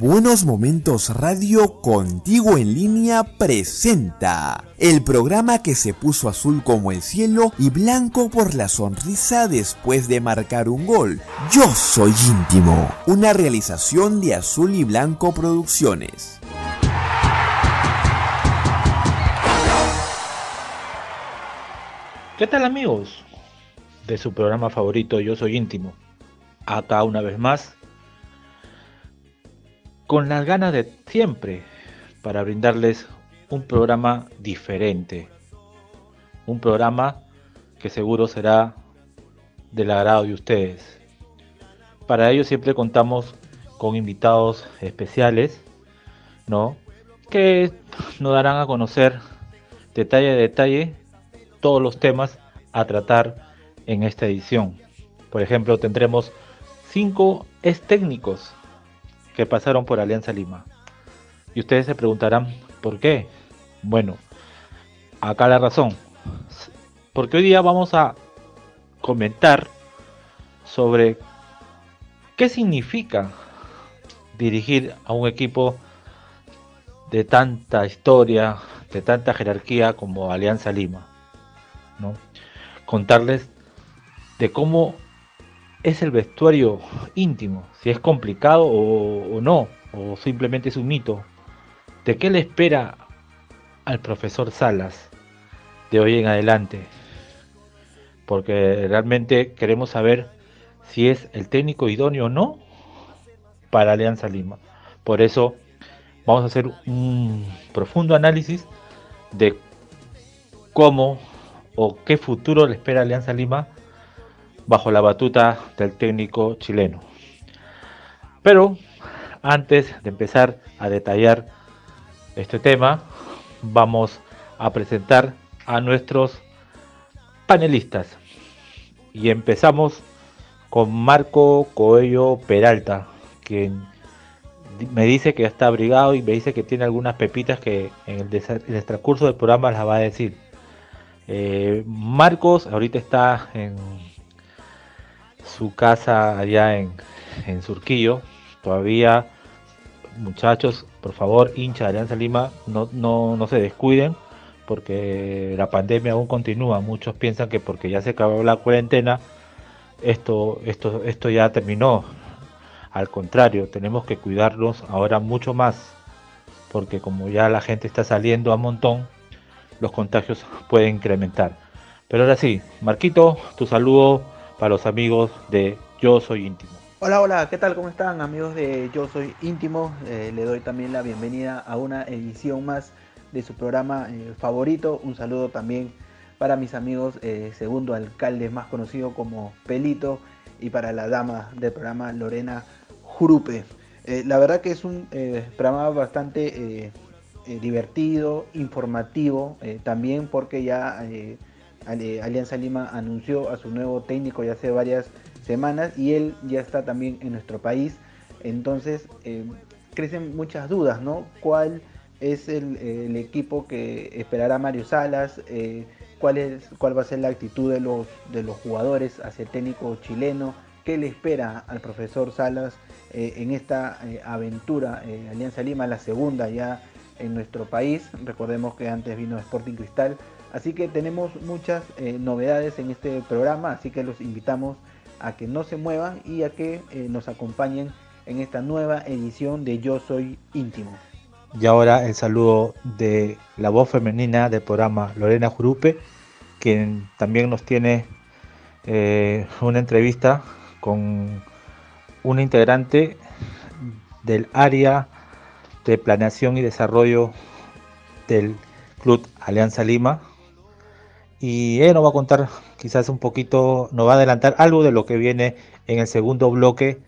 Buenos Momentos Radio Contigo en línea presenta el programa que se puso azul como el cielo y blanco por la sonrisa después de marcar un gol. Yo soy íntimo, una realización de Azul y Blanco Producciones. ¿Qué tal amigos? De su programa favorito Yo Soy Íntimo. Acá una vez más con las ganas de siempre para brindarles un programa diferente. Un programa que seguro será del agrado de ustedes. Para ello siempre contamos con invitados especiales, ¿no? Que nos darán a conocer detalle a detalle todos los temas a tratar en esta edición. Por ejemplo, tendremos cinco ex técnicos pasaron por Alianza Lima. Y ustedes se preguntarán, ¿por qué? Bueno, acá la razón. Porque hoy día vamos a comentar sobre qué significa dirigir a un equipo de tanta historia, de tanta jerarquía como Alianza Lima. ¿no? Contarles de cómo es el vestuario íntimo, si es complicado o, no, o simplemente es un mito. ¿De qué le espera al profesor Salas de hoy en adelante? Porque realmente queremos saber si es el técnico idóneo o no para Alianza Lima. Por eso vamos a hacer un profundo análisis de cómo o qué futuro le espera Alianza Lima bajo la batuta del técnico chileno. Pero antes de empezar a detallar este tema, vamos a presentar a nuestros panelistas. Y empezamos con Marco Coello Peralta, quien me dice que está abrigado y me dice que tiene algunas pepitas que en el, transcurso del programa las va a decir. Eh, Marcos ahorita está en su casa allá en, en Surquillo. Todavía, muchachos, por favor, hincha de Alianza Lima, no, no, no se descuiden porque la pandemia aún continúa. Muchos piensan que porque ya se acabó la cuarentena, esto, esto, esto ya terminó. Al contrario, tenemos que cuidarnos ahora mucho más, porque como ya la gente está saliendo a montón, los contagios pueden incrementar. Pero ahora sí, Marquito, tu saludo para los amigos de Yo Soy Íntimo. Hola, hola, ¿qué tal? ¿Cómo están amigos de Yo Soy Íntimo? Eh, le doy también la bienvenida a una edición más de su programa eh, favorito. Un saludo también para mis amigos, eh, segundo alcalde más conocido como Pelito, y para la dama del programa Lorena Jurupe. la verdad que es un programa bastante divertido, informativo, también porque ya Alianza Lima anunció a su nuevo técnico ya hace varias semanas y él ya está también en nuestro país. Entonces eh, crecen muchas dudas, ¿no? ¿Cuál es el, equipo que esperará Mario Salas? Eh, ¿cuál, es, ¿Cuál va a ser la actitud de los, de los jugadores hacia el técnico chileno? ¿Qué le espera al profesor Salas eh, en esta aventura Alianza Lima, la segunda ya en nuestro país? Recordemos que antes vino Sporting Cristal Así que tenemos muchas eh, novedades en este programa, así que los invitamos a que no se muevan y a que eh, nos acompañen en esta nueva edición de Yo Soy Íntimo. Y ahora el saludo de la voz femenina del programa Lorena Jurupe, quien también nos tiene eh, una entrevista con un integrante del área de planeación y desarrollo del Club Alianza Lima, y él nos va a contar quizás un poquito, nos va a adelantar algo de lo que viene en el segundo bloque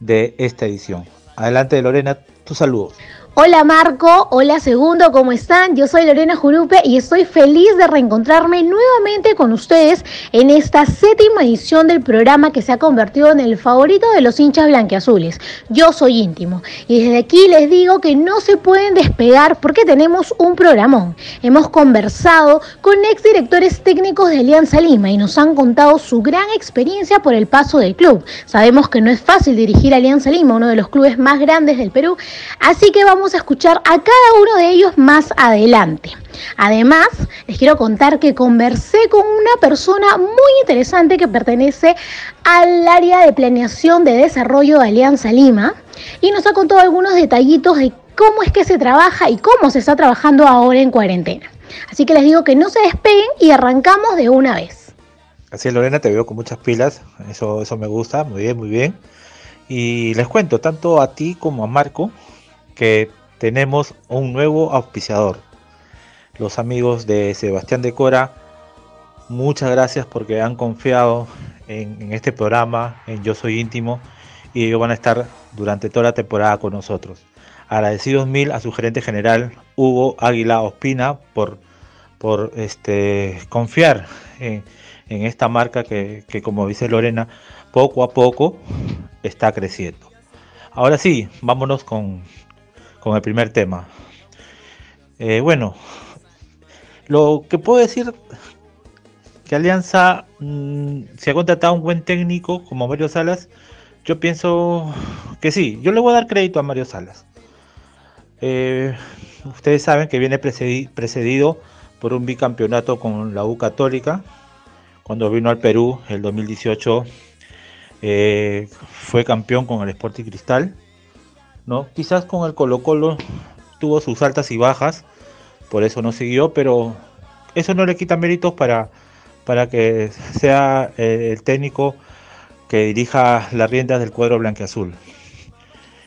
de esta edición. Adelante Lorena, tu saludo. Hola Marco, hola Segundo, ¿cómo están? Yo soy Lorena Jurupe y estoy feliz de reencontrarme nuevamente con ustedes en esta séptima edición del programa que se ha convertido en el favorito de los hinchas blanqueazules. Yo soy íntimo y desde aquí les digo que no se pueden despegar porque tenemos un programón. Hemos conversado con exdirectores técnicos de Alianza Lima y nos han contado su gran experiencia por el paso del club. Sabemos que no es fácil dirigir Alianza Lima, uno de los clubes más grandes del Perú, así que vamos a escuchar a cada uno de ellos más adelante. Además, les quiero contar que conversé con una persona muy interesante que pertenece al área de planeación de desarrollo de Alianza Lima y nos ha contado algunos detallitos de cómo es que se trabaja y cómo se está trabajando ahora en cuarentena. Así que les digo que no se despeguen y arrancamos de una vez. Así es, Lorena, te veo con muchas pilas, eso, eso me gusta, muy bien, muy bien. Y les cuento, tanto a ti como a Marco, que tenemos un nuevo auspiciador. Los amigos de Sebastián de Cora, muchas gracias porque han confiado en, este programa, en Yo Soy Íntimo, y ellos van a estar durante toda la temporada con nosotros. Agradecidos mil a su gerente general, Hugo Águila Ospina, por, por este, confiar en, esta marca que, que, como dice Lorena, poco a poco está creciendo. Ahora sí, vámonos con, con el primer tema. Eh, bueno, lo que puedo decir que Alianza mm, se ha contratado un buen técnico como Mario Salas. Yo pienso que sí, yo le voy a dar crédito a Mario Salas. Eh, ustedes saben que viene precedido por un bicampeonato con la U Católica. Cuando vino al Perú el 2018 eh, fue campeón con el Sporting Cristal. ¿No? Quizás con el Colo Colo tuvo sus altas y bajas, por eso no siguió, pero eso no le quita méritos para, para que sea eh, el técnico que dirija las riendas del cuadro blanqueazul.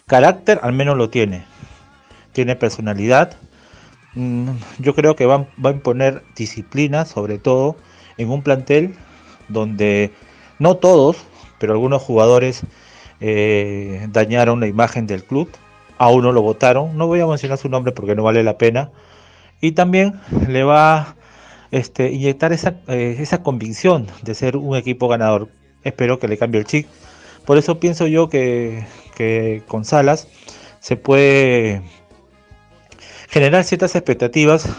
Carácter al menos lo tiene, tiene personalidad. Mm, yo creo que va, va a imponer disciplina, sobre todo en un plantel donde no todos, pero algunos jugadores eh, dañaron la imagen del club, a uno lo votaron, no voy a mencionar su nombre porque no vale la pena, y también le va a este, inyectar esa, eh, convicción de ser un equipo ganador. Espero que le cambie el chip. Por eso pienso yo que, con Salas se puede generar ciertas expectativas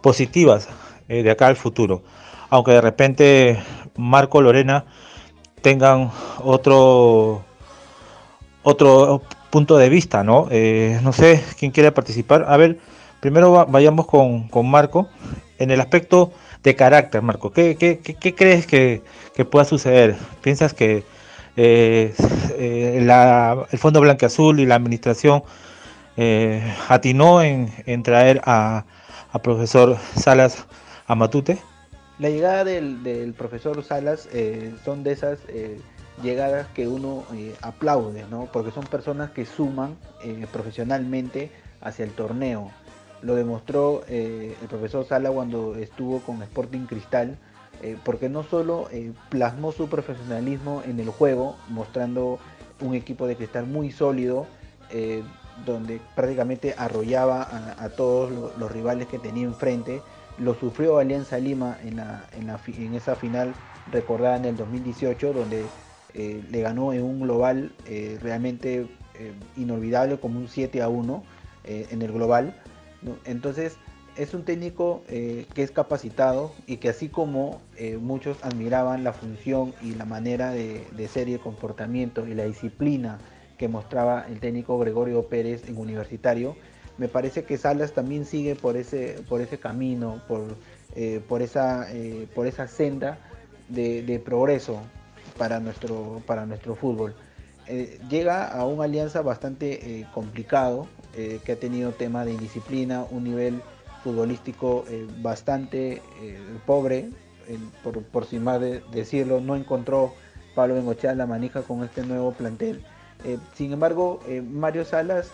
positivas eh, de acá al futuro. Aunque de repente Marco Lorena tengan otro otro punto de vista, ¿no? Eh, no sé quién quiere participar. A ver, primero vayamos con, Marco. En el aspecto de carácter, Marco, ¿qué, crees que, pueda suceder? ¿Piensas que eh, eh, el Fondo Blanque Azul y la administración atinó en, traer a, profesor Salas a Matute? La llegada del, del profesor Salas son de esas llegadas que uno eh, aplaude, ¿no? Porque son personas que suman eh, profesionalmente hacia el torneo. Lo demostró eh, el profesor Sala cuando estuvo con Sporting Cristal, porque no solo plasmó su profesionalismo en el juego, mostrando un equipo de cristal muy sólido, donde prácticamente arrollaba a, todos los, rivales que tenía enfrente. Lo sufrió Alianza Lima en, en esa final recordada en el 2018, donde eh, le ganó en un global eh, realmente eh, inolvidable como un 7 a 1 en el global. Entonces es un técnico que es capacitado y que así como muchos admiraban la función y la manera de, ser y el comportamiento y la disciplina que mostraba el técnico Gregorio Pérez en universitario, me parece que Salas también sigue por ese, por ese camino, por, por, esa, por esa senda de progreso para nuestro, para nuestro fútbol. Eh, llega a una alianza bastante eh, complicado, eh, que ha tenido tema de indisciplina, un nivel futbolístico bastante pobre, por, por, sin más de decirlo, no encontró Pablo Bengochea la manija con este nuevo plantel. sin embargo, Mario Salas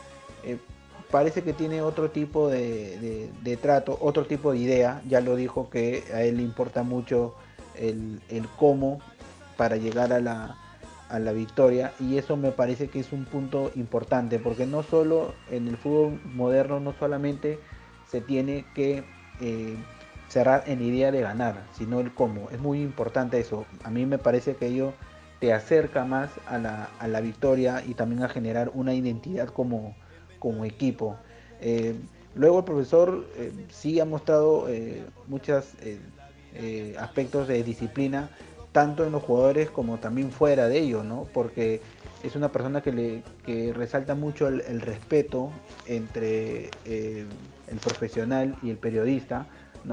parece que tiene otro tipo de, de, trato, otro tipo de idea, ya lo dijo que a él le importa mucho el, el cómo para llegar a la, a la victoria y eso me parece que es un punto importante porque no solo en el fútbol moderno no solamente se tiene que eh, cerrar en la idea de ganar, sino el cómo. Es muy importante eso. A mí me parece que ello te acerca más a la, a la victoria y también a generar una identidad como, como equipo. Eh, luego el profesor eh, sí ha mostrado muchos aspectos de disciplina tanto en los jugadores como también fuera de ellos, ¿no? Porque es una persona que, le, resalta mucho el, respeto entre eh, el profesional y el periodista.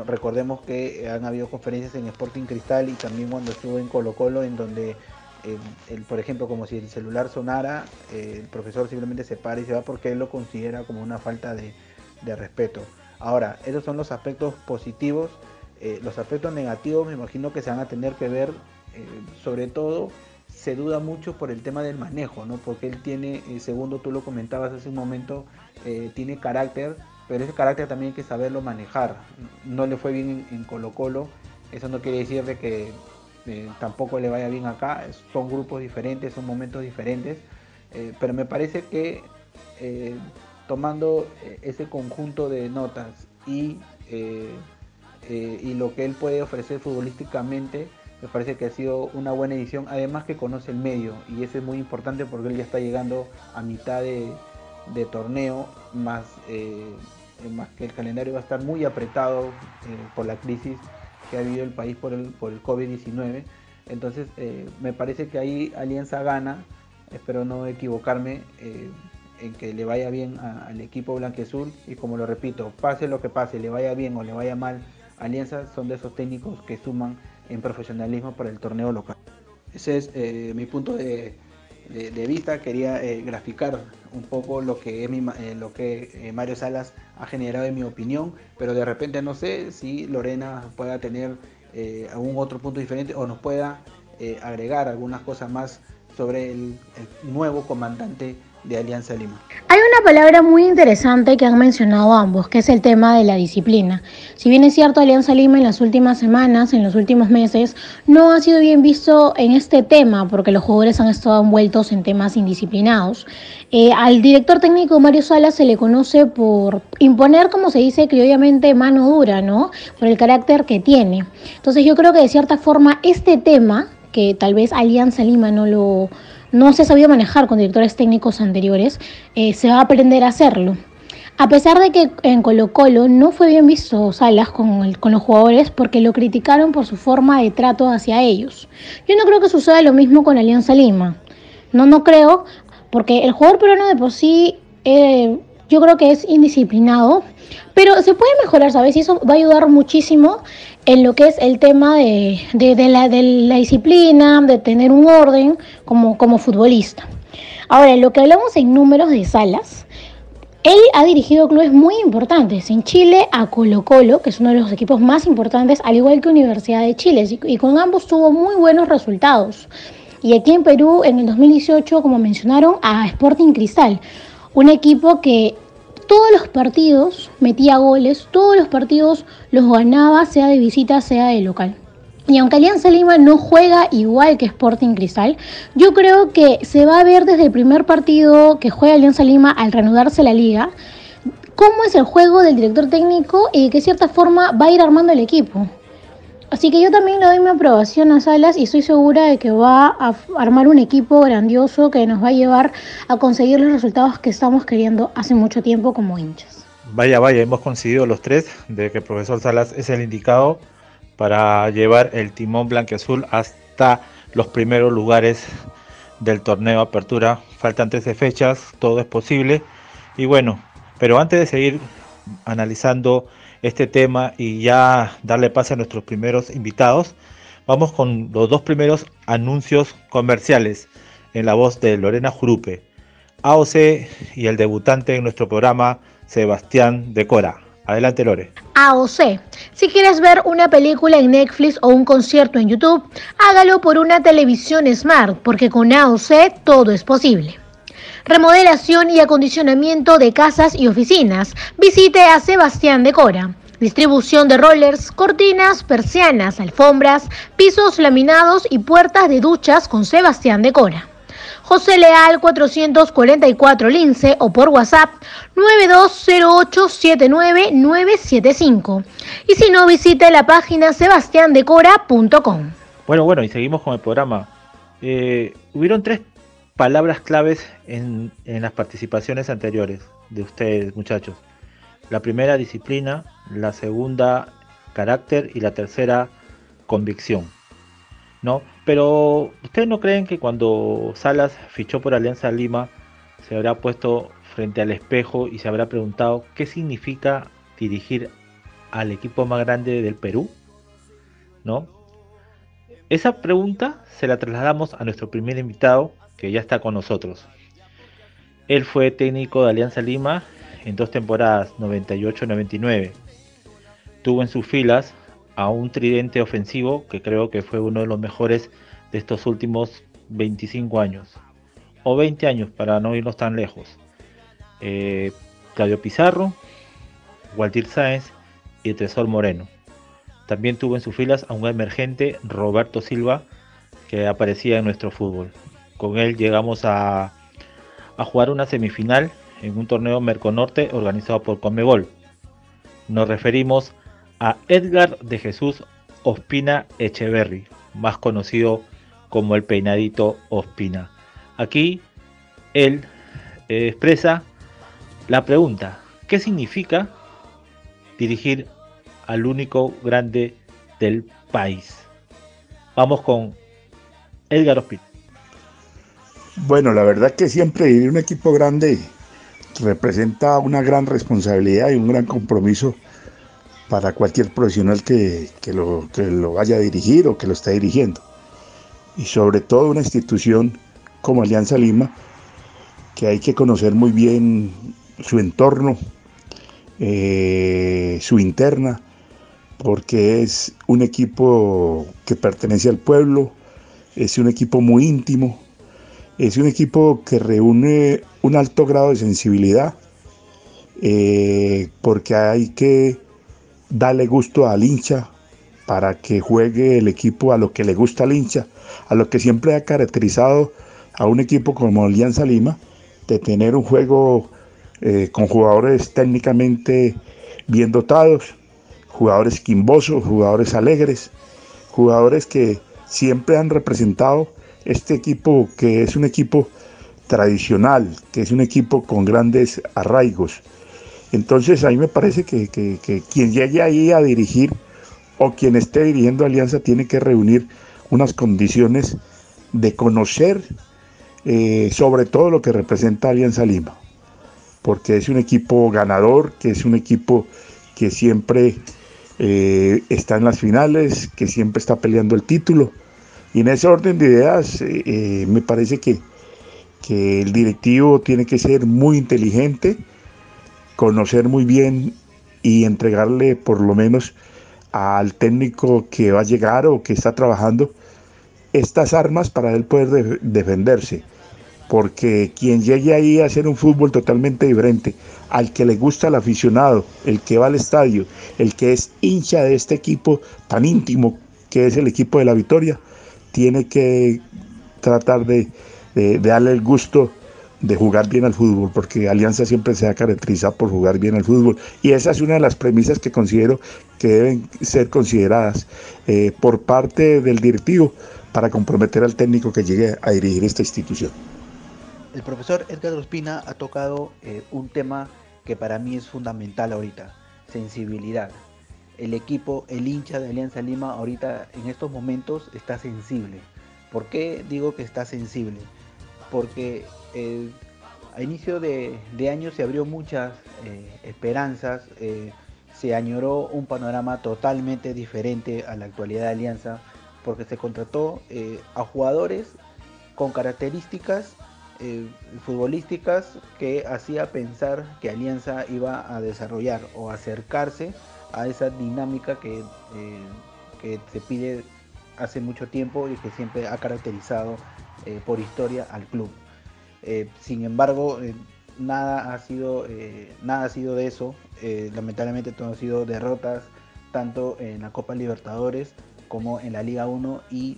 Recordemos que han habido conferencias en Sporting Cristal y también cuando estuvo en Colo Colo en donde, eh, por ejemplo, como si el celular sonara, eh, el profesor simplemente se para y se va porque él lo considera como una falta de respeto. Ahora, esos son los aspectos positivos eh, los aspectos negativos me imagino que se van a tener que ver, eh, sobre todo se duda mucho por el tema del manejo, ¿no? Porque él tiene, eh, segundo tú lo comentabas hace un momento, tiene carácter, pero ese carácter también hay que saberlo manejar. No le fue bien en, Colo Colo, eso no quiere decir de que tampoco le vaya bien acá, son grupos diferentes, son momentos diferentes, pero me parece que tomando ese conjunto de notas y eh, y lo que él puede ofrecer futbolísticamente, me parece que ha sido una buena edición, además que conoce el medio y eso es muy importante porque él ya está llegando a mitad de, torneo, más, eh, más que el calendario va a estar muy apretado eh, por la crisis que ha vivido el país por el, por el COVID-19. Entonces me parece que ahí Alianza gana, espero no equivocarme en que le vaya bien al equipo blanqueazul y como lo repito, pase lo que pase, le vaya bien o le vaya mal Alianza son de esos técnicos que suman en profesionalismo para el torneo local. Ese es eh, mi punto de, vista. Quería eh, graficar un poco lo que, es eh, lo que Mario Salas ha generado en mi opinión, pero de repente no sé si Lorena pueda tener algún otro punto diferente o nos pueda agregar algunas cosas más sobre el nuevo comandante de Alianza Lima. Hay una palabra muy interesante que han mencionado ambos, que es el tema de la disciplina. Si bien es cierto, Alianza Lima en las últimas semanas, en los últimos meses, no ha sido bien visto en este tema, porque los jugadores han estado envueltos en temas indisciplinados. Eh, al director técnico Mario Salas se le conoce por imponer, como se dice criollamente, mano dura, ¿no? Por el carácter que tiene. Entonces yo creo que de cierta forma este tema, que tal vez Alianza Lima no lo no se ha sabido manejar con directores técnicos anteriores, eh, se va a aprender a hacerlo. A pesar de que en Colo Colo no fue bien visto Salas con, con, los jugadores porque lo criticaron por su forma de trato hacia ellos. Yo no creo que suceda lo mismo con Alianza Lima. No, no creo, porque el jugador peruano de por sí eh, yo creo que es indisciplinado, pero se puede mejorar, ¿sabes? Y eso va a ayudar muchísimo en lo que es el tema de, la, disciplina, de tener un orden como, como futbolista. Ahora, en lo que hablamos en números de salas, él ha dirigido clubes muy importantes. En Chile a Colo Colo, que es uno de los equipos más importantes, al igual que Universidad de Chile, y con ambos tuvo muy buenos resultados. Y aquí en Perú, en el 2018, como mencionaron, a Sporting Cristal, un equipo que todos los partidos metía goles, todos los partidos los ganaba, sea de visita, sea de local. Y aunque Alianza Lima no juega igual que Sporting Cristal, yo creo que se va a ver desde el primer partido que juega Alianza Lima al reanudarse la liga, cómo es el juego del director técnico y de qué cierta forma va a ir armando el equipo. Así que yo también le doy mi aprobación a Salas y estoy segura de que va a armar un equipo grandioso que nos va a llevar a conseguir los resultados que estamos queriendo hace mucho tiempo como hinchas. Vaya, vaya, hemos coincidido los tres de que el profesor Salas es el indicado para llevar el timón blanqueazul hasta los primeros lugares del torneo Apertura. Faltan 13 fechas, todo es posible. Y bueno, pero antes de seguir analizando este tema y ya darle pase a nuestros primeros invitados, vamos con los dos primeros anuncios comerciales en la voz de Lorena Jurupe, AOC y el debutante en nuestro programa, Sebastián Decora. Adelante, Lore. AOC. Si quieres ver una película en Netflix o un concierto en YouTube, hágalo por una televisión Smart, porque con AOC todo es posible remodelación y acondicionamiento de casas y oficinas. Visite a Sebastián Decora. Distribución de rollers, cortinas, persianas, alfombras, pisos laminados y puertas de duchas con Sebastián Decora. José Leal 444 Lince o por WhatsApp 92087995. Y si no, visite la página sebastiandecora.com. Bueno, bueno, y seguimos con el programa. Eh, hubieron tres palabras claves en, las participaciones anteriores de ustedes, muchachos. La primera, disciplina, la segunda, carácter y la tercera, convicción. ¿No? Pero ustedes no creen que cuando Salas fichó por Alianza Lima se habrá puesto frente al espejo y se habrá preguntado qué significa dirigir al equipo más grande del Perú? ¿No? Esa pregunta se la trasladamos a nuestro primer invitado que ya está con nosotros. Él fue técnico de Alianza Lima en dos temporadas, 98-99. Tuvo en sus filas a un tridente ofensivo que creo que fue uno de los mejores de estos últimos 25 años. O 20 años para no irnos tan lejos. Eh, Claudio Pizarro, Walter Sáenz y Tresor Moreno. También tuvo en sus filas a un emergente Roberto Silva que aparecía en nuestro fútbol. Con él llegamos a, jugar una semifinal en un torneo Merconorte organizado por Comebol. Nos referimos a Edgar de Jesús Ospina Echeverry, más conocido como el peinadito Ospina. Aquí él eh, expresa la pregunta, ¿qué significa dirigir al único grande del país? Vamos con Edgar Ospina. Bueno, la verdad que siempre dirigir un equipo grande representa una gran responsabilidad y un gran compromiso para cualquier profesional que, lo, que lo vaya a dirigir o que lo esté dirigiendo. Y sobre todo una institución como Alianza Lima, que hay que conocer muy bien su entorno, eh, su interna, porque es un equipo que pertenece al pueblo, es un equipo muy íntimo, es un equipo que reúne un alto grado de sensibilidad, eh, porque hay que darle gusto al hincha para que juegue el equipo a lo que le gusta al hincha, a lo que siempre ha caracterizado a un equipo como Alianza Lima, de tener un juego eh, con jugadores técnicamente bien dotados, jugadores quimbosos, jugadores alegres, jugadores que siempre han representado este equipo que es un equipo tradicional, que es un equipo con grandes arraigos. Entonces a mí me parece que, quien llegue ahí a dirigir o quien esté dirigiendo Alianza tiene que reunir unas condiciones de conocer eh, sobre todo lo que representa Alianza Lima, porque es un equipo ganador, que es un equipo que siempre eh, está en las finales, que siempre está peleando el título y en ese orden de ideas, eh, eh, me parece que, que el directivo tiene que ser muy inteligente, conocer muy bien y entregarle por lo menos al técnico que va a llegar o que está trabajando estas armas para él poder defenderse. Porque quien llegue ahí a hacer un fútbol totalmente diferente, al que le gusta el aficionado, el que va al estadio, el que es hincha de este equipo tan íntimo que es el equipo de la victoria, tiene que tratar de, darle el gusto de jugar bien al fútbol, porque Alianza siempre se ha caracterizado por jugar bien al fútbol. Y esa es una de las premisas que considero que deben ser consideradas eh, por parte del directivo para comprometer al técnico que llegue a dirigir esta institución. El profesor Edgar Ospina ha tocado eh, un tema que para mí es fundamental ahorita, sensibilidad el equipo, el hincha de Alianza Lima ahorita en estos momentos está sensible. ¿Por qué digo que está sensible? Porque eh, a inicio de, año se abrió muchas eh, esperanzas, eh, se añoró un panorama totalmente diferente a la actualidad de Alianza, porque se contrató a jugadores con características futbolísticas que hacía pensar que Alianza iba a desarrollar o acercarse a esa dinámica que, eh, que se pide hace mucho tiempo y que siempre ha caracterizado eh, por historia al club. Eh, sin embargo, nada ha sido, nada ha sido de eso. Lamentablemente todo han sido derrotas, tanto en la Copa Libertadores como en la Liga 1 y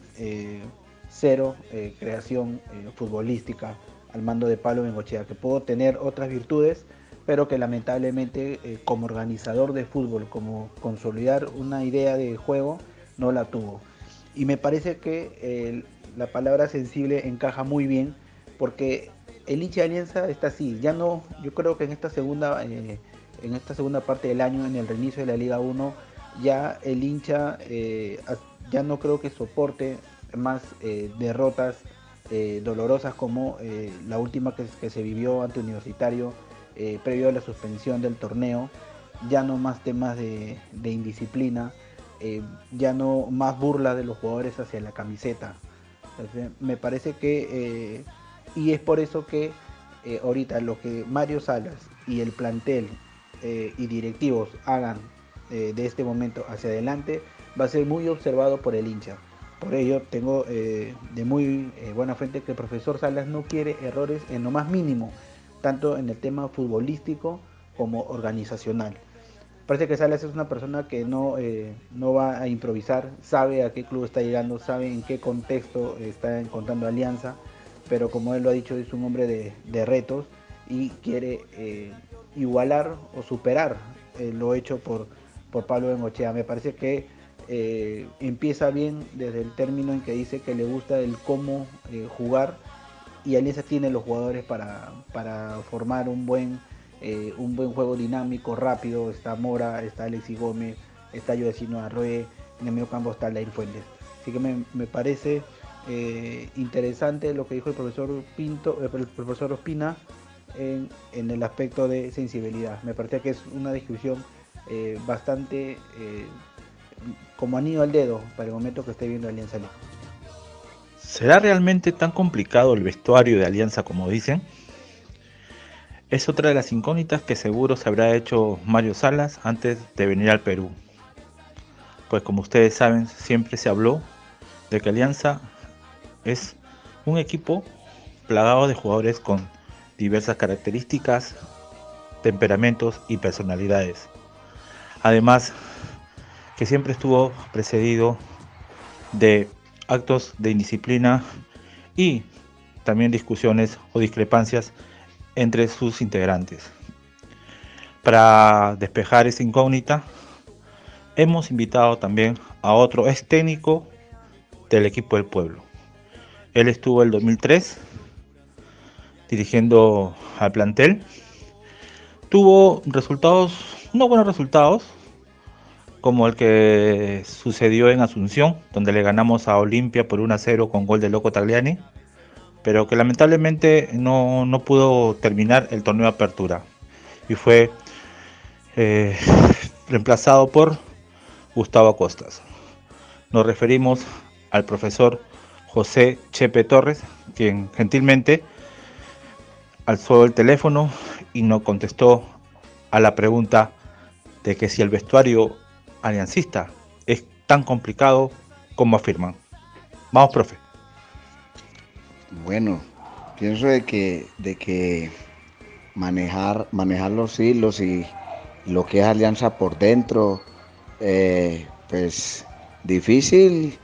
cero creación futbolística al mando de Pablo Bengochea, que puedo tener otras virtudes, pero que lamentablemente como organizador de fútbol, como consolidar una idea de juego, no la tuvo. Y me parece que la palabra sensible encaja muy bien porque el hincha de Alianza está así. Ya no, yo creo que en esta segunda, eh, en esta segunda parte del año, en el reinicio de la Liga 1, ya el hincha eh, ya no creo que soporte más eh, derrotas dolorosas como la última que, se vivió ante Universitario previo a la suspensión del torneo. Ya no más temas de, indisciplina, ya no más burla de los jugadores hacia la camiseta. me parece que y es por eso que eh, ahorita lo que Mario Salas y el plantel eh, y directivos hagan eh, de este momento hacia adelante va a ser muy observado por el hincha. Por ello tengo de muy buena fuente que el profesor Salas no quiere errores en lo más mínimo, tanto en el tema futbolístico como organizacional. Parece que Salas es una persona que no, no va a improvisar, sabe a qué club está llegando, sabe en qué contexto está encontrando alianza pero como él lo ha dicho, es un hombre de, retos y quiere eh, igualar o superar eh, lo hecho por, por Pablo Bengochea. Me parece que eh, empieza bien desde el término en que dice que le gusta el cómo jugar y Alianza tiene los jugadores para, formar un buen, un buen juego dinámico, rápido. Está Mora, está Alexis Gómez, está Yodecino Arroe, en el medio campo está Lair Fuentes. Así que me, me parece eh, interesante lo que dijo el profesor Pinto, eh, el profesor Ospina en, el aspecto de sensibilidad. Me parece que es una descripción eh, bastante como anillo al dedo para el momento que esté viendo Alianza Lima. ¿Será realmente tan complicado el vestuario de Alianza como dicen? Es otra de las incógnitas que seguro se habrá hecho Mario Salas antes de venir al Perú. Pues como ustedes saben, siempre se habló de que Alianza es un equipo plagado de jugadores con diversas características, temperamentos y personalidades. Además, que siempre estuvo precedido de actos de indisciplina y también discusiones o discrepancias entre sus integrantes. Para despejar esa incógnita, hemos invitado también a otro ex técnico del equipo del pueblo, él estuvo el 2003 dirigiendo al plantel. Tuvo resultados, no buenos resultados, como el que sucedió en Asunción, donde le ganamos a Olimpia por 1 a 0 con gol de Loco Tagliani, pero que lamentablemente no, pudo terminar el torneo de apertura y fue eh, reemplazado por Gustavo Costas. Nos referimos al profesor José Chepe Torres, quien gentilmente alzó el teléfono y no contestó a la pregunta de que si el vestuario aliancista es tan complicado como afirman. Vamos, profe. Bueno, pienso de que, de que manejar, manejar los hilos y lo que es alianza por dentro, eh, pues difícil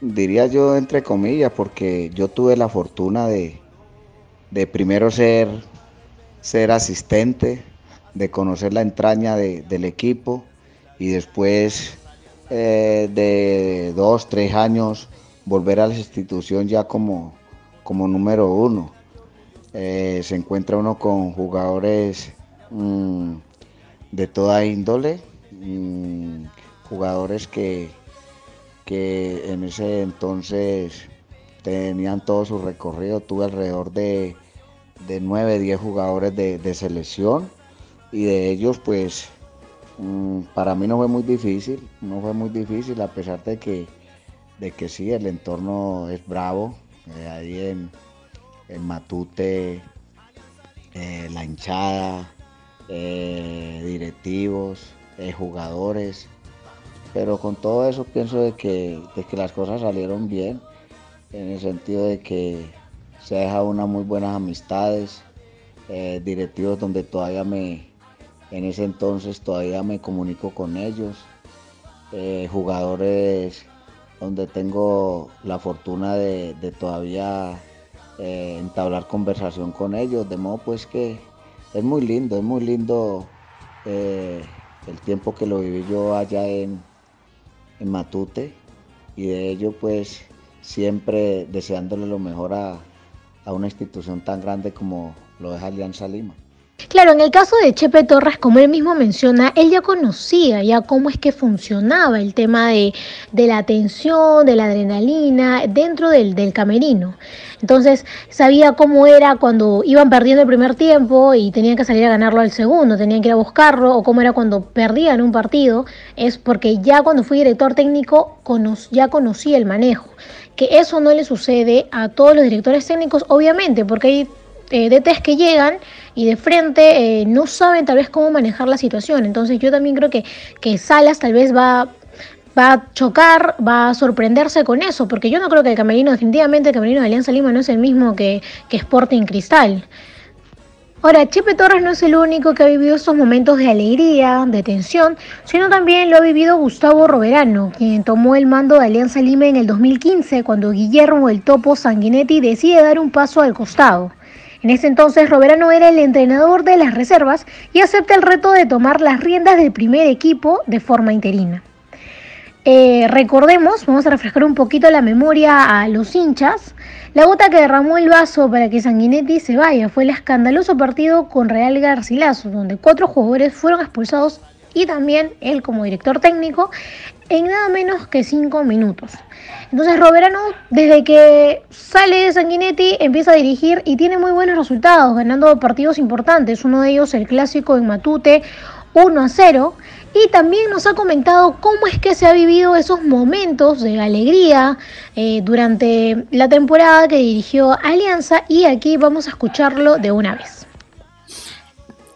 diría yo entre comillas, porque yo tuve la fortuna de, primero ser, ser asistente, de conocer la entraña del equipo y después eh, de dos, tres años volver a la institución ya como, como número uno. Eh, se encuentra uno con jugadores mm, de toda índole, mm, jugadores que, que en ese entonces tenían todo su recorrido. Tuve alrededor de, de 9, 10 jugadores de, selección y de ellos pues para mí no fue muy difícil, no fue muy difícil a pesar de que, de que sí, el entorno es bravo. Eh, ahí en, Matute, eh, la hinchada, eh, directivos, jugadores, pero con todo eso pienso de que, que las cosas salieron bien, en el sentido de que se deja unas muy buenas amistades, directivos donde todavía me, en ese entonces todavía me comunico con ellos, eh, jugadores donde tengo la fortuna de, todavía eh, entablar conversación con ellos, de modo pues que es muy lindo, es muy lindo el tiempo que lo viví yo allá en, en Matute y de ello pues siempre deseándole lo mejor a, a una institución tan grande como lo es Alianza Lima. Claro, en el caso de Chepe Torres, como él mismo menciona, él ya conocía ya cómo es que funcionaba el tema de, la tensión, de la adrenalina dentro del, del, camerino. Entonces sabía cómo era cuando iban perdiendo el primer tiempo y tenían que salir a ganarlo al segundo, tenían que ir a buscarlo, o cómo era cuando perdían un partido, es porque ya cuando fui director técnico ya conocía el manejo. Que eso no le sucede a todos los directores técnicos, obviamente, porque hay eh, DTs que llegan y de frente eh, no saben tal vez cómo manejar la situación. Entonces yo también creo que, que Salas tal vez va, va a chocar, va a sorprenderse con eso, porque yo no creo que el camerino, definitivamente el camerino de Alianza Lima no es el mismo que, que Sporting Cristal. Ahora, Chepe Torres no es el único que ha vivido estos momentos de alegría, de tensión, sino también lo ha vivido Gustavo Roverano, quien tomó el mando de Alianza Lima en el 2015, cuando Guillermo el Topo Sanguinetti decide dar un paso al costado. En ese entonces Roverano era el entrenador de las reservas y acepta el reto de tomar las riendas del primer equipo de forma interina. Eh, recordemos, vamos a refrescar un poquito la memoria a los hinchas. La gota que derramó el vaso para que Sanguinetti se vaya fue el escandaloso partido con Real Garcilaso, donde cuatro jugadores fueron expulsados y también él como director técnico en nada menos que cinco minutos. Entonces Roberano, desde que sale de Sanguinetti, empieza a dirigir y tiene muy buenos resultados, ganando partidos importantes. Uno de ellos el clásico en Matute, 1 a 0. Y también nos ha comentado cómo es que se ha vivido esos momentos de alegría eh, durante la temporada que dirigió Alianza y aquí vamos a escucharlo de una vez.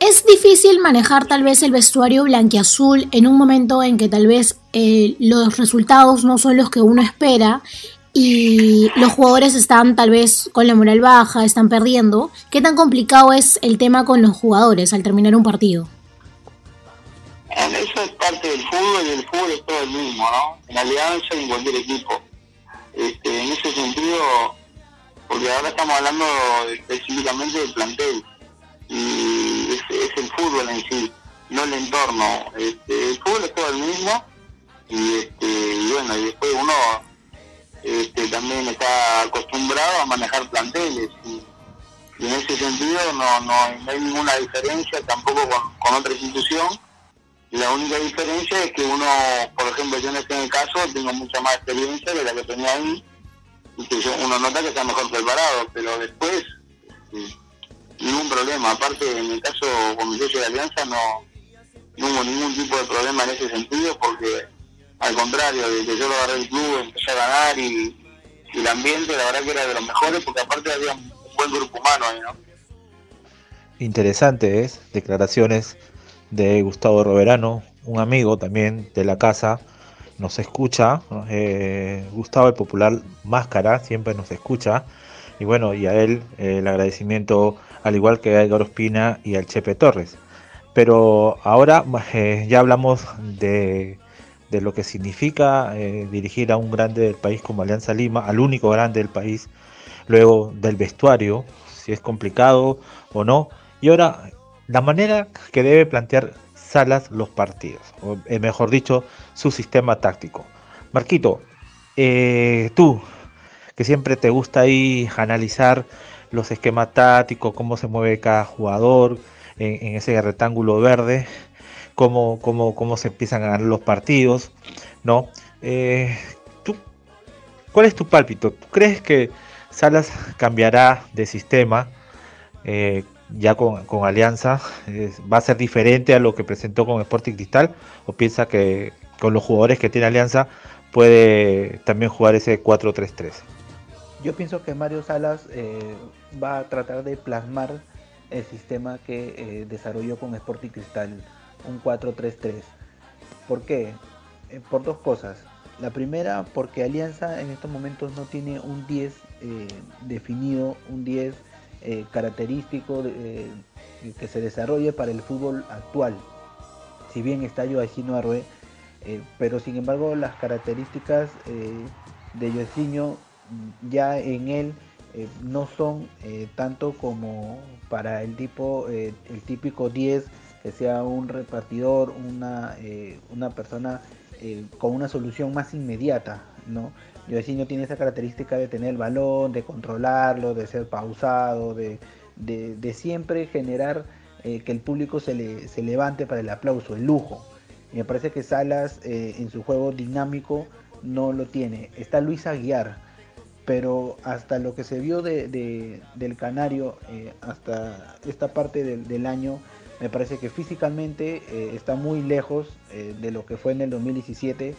Es difícil manejar tal vez el vestuario blanquiazul en un momento en que tal vez eh, los resultados no son los que uno espera y los jugadores están tal vez con la moral baja, están perdiendo. ¿Qué tan complicado es el tema con los jugadores al terminar un partido? Eso es parte del fútbol y el fútbol es todo el mismo, ¿no? En alianza y en cualquier equipo. Este, en ese sentido, porque ahora estamos hablando específicamente del plantel y es, el fútbol en sí, no el entorno. Este, el fútbol es todo el mismo y, este, bueno, y después uno este, también está acostumbrado a manejar planteles y, en ese sentido no, no, hay ninguna diferencia tampoco con, otra institución. La única diferencia es que uno, por ejemplo, yo en este caso tengo mucha más experiencia de la que tenía ahí y que uno nota que está mejor preparado, pero después este, ningún problema. Aparte, en el caso con mi socio de alianza no, hubo ningún tipo de problema en ese sentido porque al contrario, desde que yo lo agarré el club empecé a ganar y, el ambiente la verdad que era de los mejores porque aparte había un buen grupo humano ahí, ¿no? Interesante es, declaraciones de Gustavo Roverano, un amigo también de la casa, nos escucha, eh, Gustavo el popular Máscara, siempre nos escucha, y bueno, y a él eh, el agradecimiento al igual que a Edgar Ospina y al Chepe Torres. Pero ahora eh, ya hablamos de, lo que significa eh, dirigir a un grande del país como Alianza Lima, al único grande del país, luego del vestuario, si es complicado o no, y ahora la manera que debe plantear Salas los partidos, o eh, mejor dicho, su sistema táctico. Marquito, tú, que siempre te gusta ahí analizar los esquemas tácticos, cómo se mueve cada jugador en, ese rectángulo verde, cómo, cómo, cómo, se empiezan a ganar los partidos, ¿no? Eh, ¿tú, ¿Cuál es tu pálpito? ¿Tú crees que Salas cambiará de sistema eh, ya con, Alianza? ¿Va a ser diferente a lo que presentó con Sporting Cristal? ¿O piensa que con los jugadores que tiene Alianza puede también jugar ese 4-3-3? Yo pienso que Mario Salas eh, va a tratar de plasmar el sistema que eh, desarrolló con Sporting Cristal, un 4-3-3. ¿Por qué? Eh, por dos cosas. La primera, porque Alianza en estos momentos no tiene un 10 definido, un 10 eh, característico que se desarrolle para el fútbol actual. Si bien está Joaquino Arrué, pero sin embargo las características de Joaquino ya en él no son tanto como para el tipo el típico 10 que sea un repartidor, una, una persona con una solución más inmediata, ¿no? no tiene esa característica de tener el balón, de controlarlo, de ser pausado, de, siempre generar eh, que el público se, le, se levante para el aplauso, el lujo. Me parece que Salas eh, en su juego dinámico no lo tiene. Está Luis Aguiar, pero hasta lo que se vio de, del Canario, eh, hasta esta parte del, del, año, me parece que físicamente está muy lejos de lo que fue en el 2017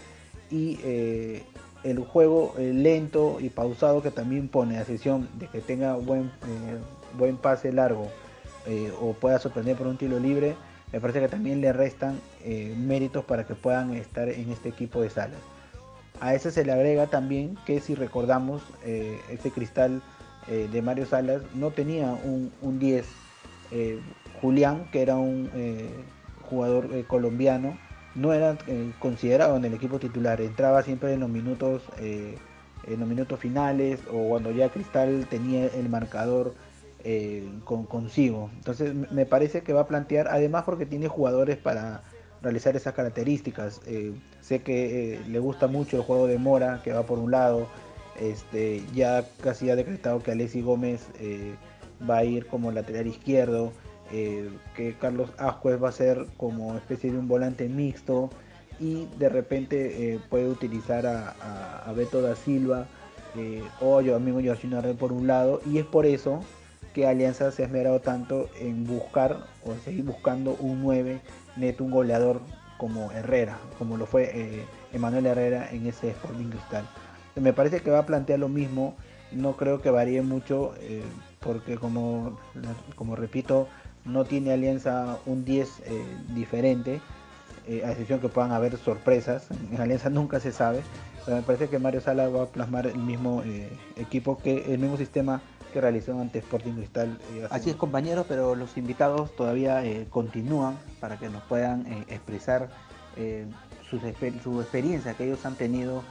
y el juego eh, lento y pausado que también pone, a excepción de que tenga buen, eh, buen pase largo eh, o pueda sorprender por un tiro libre, me parece que también le restan méritos para que puedan estar en este equipo de salas. A ese se le agrega también que si recordamos, este cristal de Mario Salas no tenía un, un 10. Julián, que era un jugador colombiano, no era eh, considerado en el equipo titular, entraba siempre en los minutos eh, en los minutos finales o cuando ya Cristal tenía el marcador eh, con, consigo. Entonces me parece que va a plantear, además porque tiene jugadores para realizar esas características. sé que le gusta mucho el juego de Mora, que va por un lado. Este, ya casi ha decretado que Alessi Gómez va a ir como lateral izquierdo. Eh, que Carlos Ascuez va a ser como especie de un volante mixto y de repente eh, puede utilizar a, Beto da Silva eh, o yo mismo una Red por un lado y es por eso que Alianza se ha esmerado tanto en buscar o seguir buscando un 9 neto, un goleador como Herrera, como lo fue Emanuel Herrera en ese Sporting Cristal. Me parece que va a plantear lo mismo, no creo que varíe mucho porque como, como repito, no tiene Alianza un 10 eh, diferente, eh, a excepción que puedan haber sorpresas. En Alianza nunca se sabe, pero me parece que Mario Sala va a plasmar el mismo eh, equipo que el mismo sistema que realizó ante Sporting Cristal. Así es, compañeros, pero los invitados todavía continúan para que nos puedan expresar su, experiencia que ellos han tenido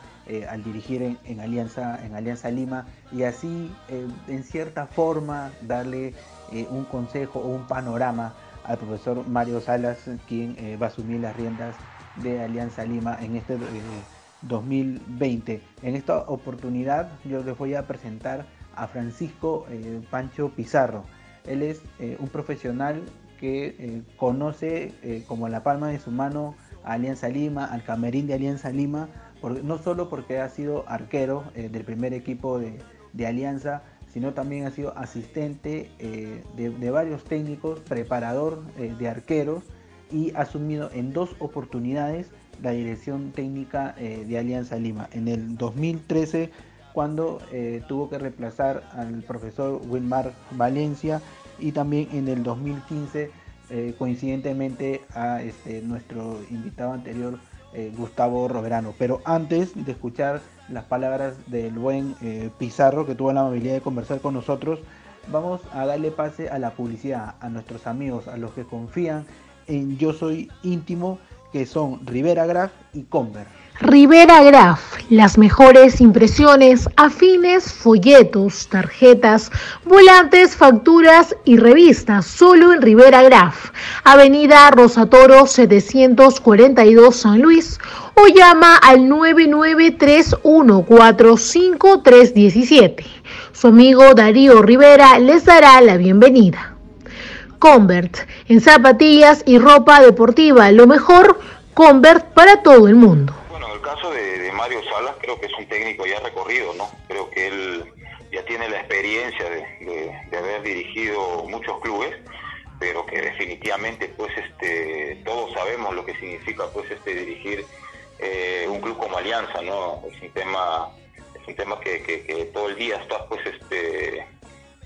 al dirigir en, Alianza, en Alianza Lima y así en cierta forma darle eh, un consejo o un panorama al profesor Mario Salas, quien eh, va a asumir las riendas de Alianza Lima en este 2020. Eh, en esta oportunidad yo les voy a presentar a Francisco Pancho Pizarro. Él es un profesional que conoce como la palma de su mano a Alianza Lima, al camerín de Alianza Lima, no solo porque ha sido arquero del primer equipo de, de Alianza, sino también ha sido asistente eh, de, varios técnicos, preparador eh, de arqueros y ha asumido en dos oportunidades la dirección técnica eh, de Alianza Lima. En el 2013, cuando tuvo que reemplazar al profesor Wilmar Valencia y también en el 2015, coincidentemente a este, nuestro invitado anterior, Gustavo Roverano. Pero antes de escuchar las palabras del buen eh, Pizarro que tuvo la amabilidad de conversar con nosotros, vamos a darle pase a la publicidad, a nuestros amigos, a los que confían en Yo Soy Íntimo, que son Rivera Graf y Conver. Rivera Graf, las mejores impresiones, afines, folletos, tarjetas, volantes, facturas y revistas, solo en Rivera Graf, Avenida Rosatoro 742 San Luis o llama al 993145317. Su amigo Darío Rivera les dará la bienvenida. Convert, en zapatillas y ropa deportiva, lo mejor, Convert para todo el mundo caso de, Mario Salas creo que es un técnico ya recorrido, ¿no? Creo que él ya tiene la experiencia de, haber dirigido muchos clubes, pero que definitivamente pues este todos sabemos lo que significa pues este dirigir eh, un club como Alianza, ¿no? Es un tema es un tema que, todo el día estás pues este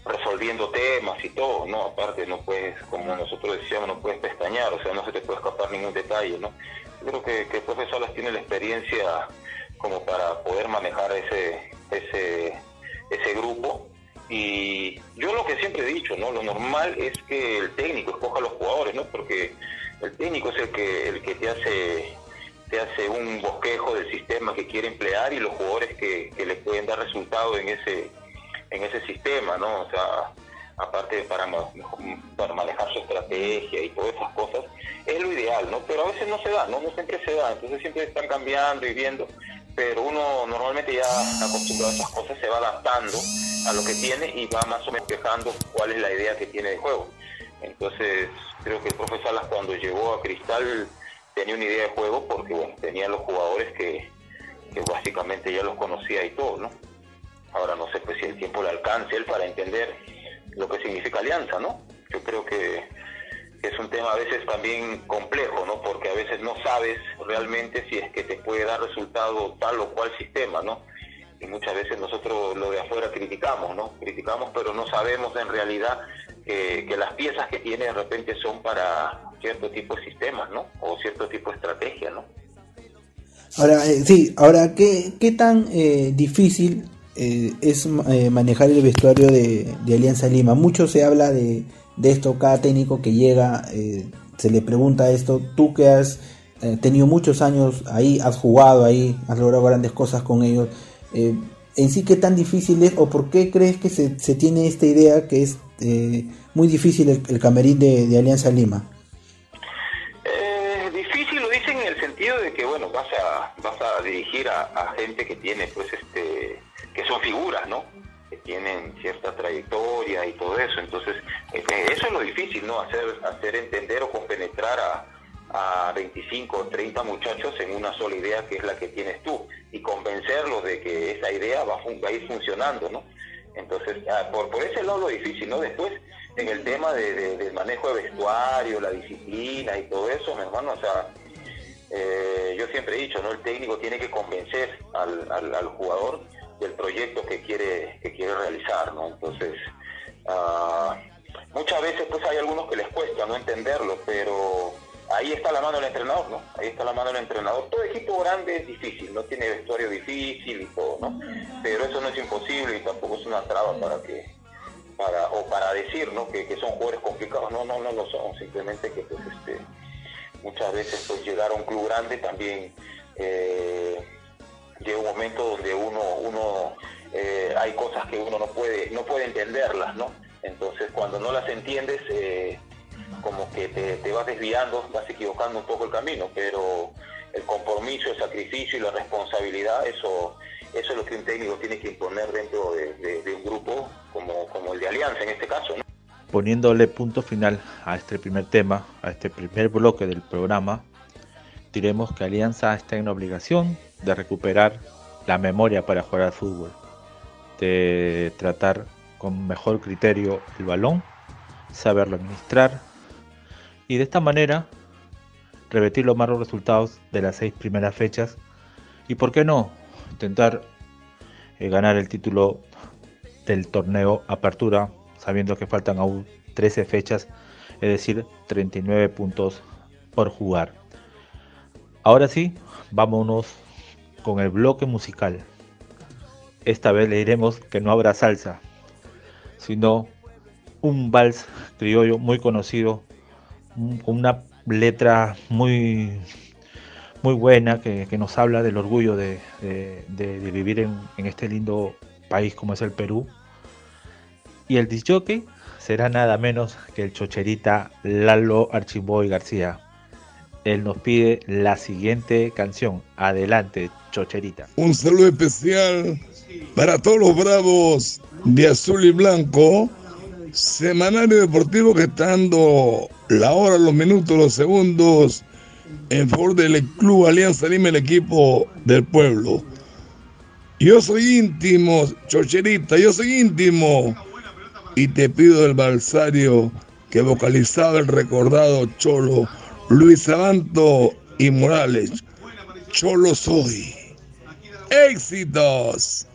resolviendo temas y todo, ¿no? Aparte no puedes, como nosotros decíamos, no puedes pestañear, o sea, no se te puede escapar ningún detalle, ¿no? creo que, que el profe Salas tiene la experiencia como para poder manejar ese, ese, ese grupo Y yo lo que siempre he dicho, ¿no? Lo normal es que el técnico escoja a los jugadores, ¿no? Porque el técnico es el que, el que te hace te hace un bosquejo del sistema que quiere emplear y los jugadores que, que le pueden dar resultado en ese en ese sistema, ¿no? O sea, aparte para, manejar su estrategia y todas esas cosas, es lo ideal, ¿no? Pero a veces no se da, ¿no? No siempre se da, entonces siempre están cambiando y viendo, pero uno normalmente ya acostumbrado a esas cosas, se va adaptando a lo que tiene y va más o menos quejando cuál es la idea que tiene de juego. Entonces, creo que el profe Salas cuando llegó a Cristal tenía una idea de juego porque, bueno, tenía los jugadores que básicamente ya los conocía y todo, ¿no? Ahora no sé pues, si el tiempo le alcance él para entender lo que significa alianza, ¿no? Yo creo que es un tema a veces también complejo, ¿no? Porque a veces no sabes realmente si es que te puede dar resultado tal o cual sistema, ¿no? Y muchas veces nosotros lo de afuera criticamos, ¿no? Criticamos, pero no sabemos en realidad que, las piezas que tiene de repente son para cierto tipo de sistemas, ¿no? O cierto tipo de estrategia, ¿no? Ahora, eh, sí, ahora, ¿qué, qué tan eh, difícil eh, es eh, manejar el vestuario de, Alianza Lima. Mucho se habla de, esto, cada técnico que llega eh, se le pregunta esto, tú que has tenido muchos años ahí, has jugado ahí, has logrado grandes cosas con ellos, en sí qué tan difícil es o por qué crees que se, tiene esta idea que es muy difícil el, camerín de, Alianza Lima? difícil lo dicen en el sentido de que bueno vas a vas a dirigir a gente que tiene pues este que son figuras, ¿no? Que tienen cierta trayectoria y todo eso. Entonces, eh, eso es lo difícil, ¿no? Hacer, hacer entender o compenetrar a, a 25 o 30 muchachos en una sola idea que es la que tienes tú y convencerlos de que esa idea va, a ir funcionando, ¿no? Entonces, ah, por, por ese lado lo difícil, ¿no? Después, en el tema de, del manejo de vestuario, la disciplina y todo eso, mi hermano, o sea, eh, yo siempre he dicho, ¿no? El técnico tiene que convencer al, al jugador del proyecto que quiere que quiere realizar no entonces uh, muchas veces pues hay algunos que les cuesta no entenderlo pero ahí está la mano del entrenador no ahí está la mano del entrenador. Todo equipo grande es difícil no tiene vestuario difícil y todo no pero eso no es imposible y tampoco es una traba para que para o para decir no que, que son jugadores complicados. No no no lo son. Simplemente que pues este muchas veces pues llegar a un club grande también eh, llega un momento donde uno, eh, hay cosas que uno no puede, no puede entenderlas, ¿no? Entonces cuando no las entiendes, eh, como que te, vas desviando, vas equivocando un poco el camino, pero el compromiso, el sacrificio y la responsabilidad, eso, eso es lo que un técnico tiene que imponer dentro de, un grupo como, como el de Alianza en este caso. Poniéndole punto final a este primer tema, a este primer bloque del programa, diremos que Alianza está en obligación de recuperar la memoria para jugar al fútbol, de tratar con mejor criterio el balón, saberlo administrar y de esta manera repetir los malos resultados de las seis primeras fechas y por qué no intentar eh, ganar el título del torneo Apertura sabiendo que faltan aún 13 fechas, es decir, 39 puntos por jugar. Ahora sí, vámonos con el bloque musical. Esta vez le diremos que no habrá salsa, sino un vals criollo muy conocido, con una letra muy, muy buena que, nos habla del orgullo de, vivir en, este lindo país como es el Perú. Y el disjockey será nada menos que el chocherita Lalo Archimboy García él nos pide la siguiente canción. Adelante, Chocherita. Un saludo especial para todos los bravos de azul y blanco. Semanario deportivo que está dando la hora, los minutos, los segundos en favor del Club Alianza Lima, el equipo del pueblo. Yo soy íntimo, Chocherita, yo soy íntimo. Y te pido el balsario que vocalizaba el recordado Cholo Luis Abanto y Morales. Cholo soy. Éxitos.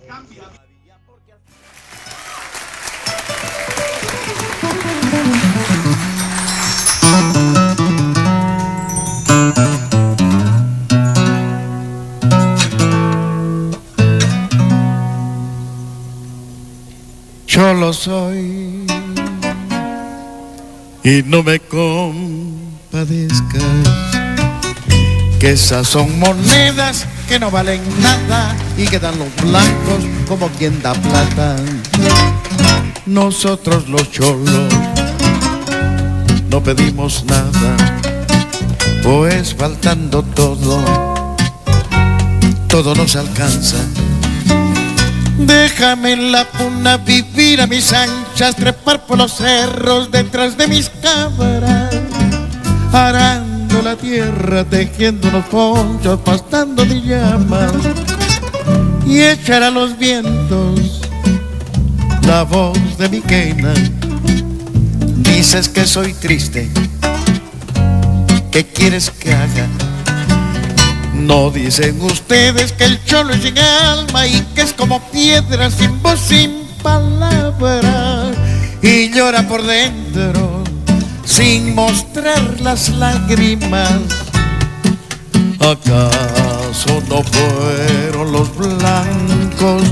Yo lo soy y no me compadezcas, que esas son monedas que no valen nada y quedan los blancos como quien da plata. Nosotros los cholos no pedimos nada, pues faltando todo, todo nos alcanza. Déjame en la puna vivir a mis anchas, trepar por los cerros detrás de mis cabras, la tierra, tejiendo los ponchos, pastando mi llamas y echar a los vientos la voz de mi quena. Dices que soy triste, ¿qué quieres que haga? No dicen ustedes que el cholo es sin alma y que es como piedra sin voz, sin palabra y llora por dentro sin mostrar las lágrimas. ¿Acaso no fueron los blancos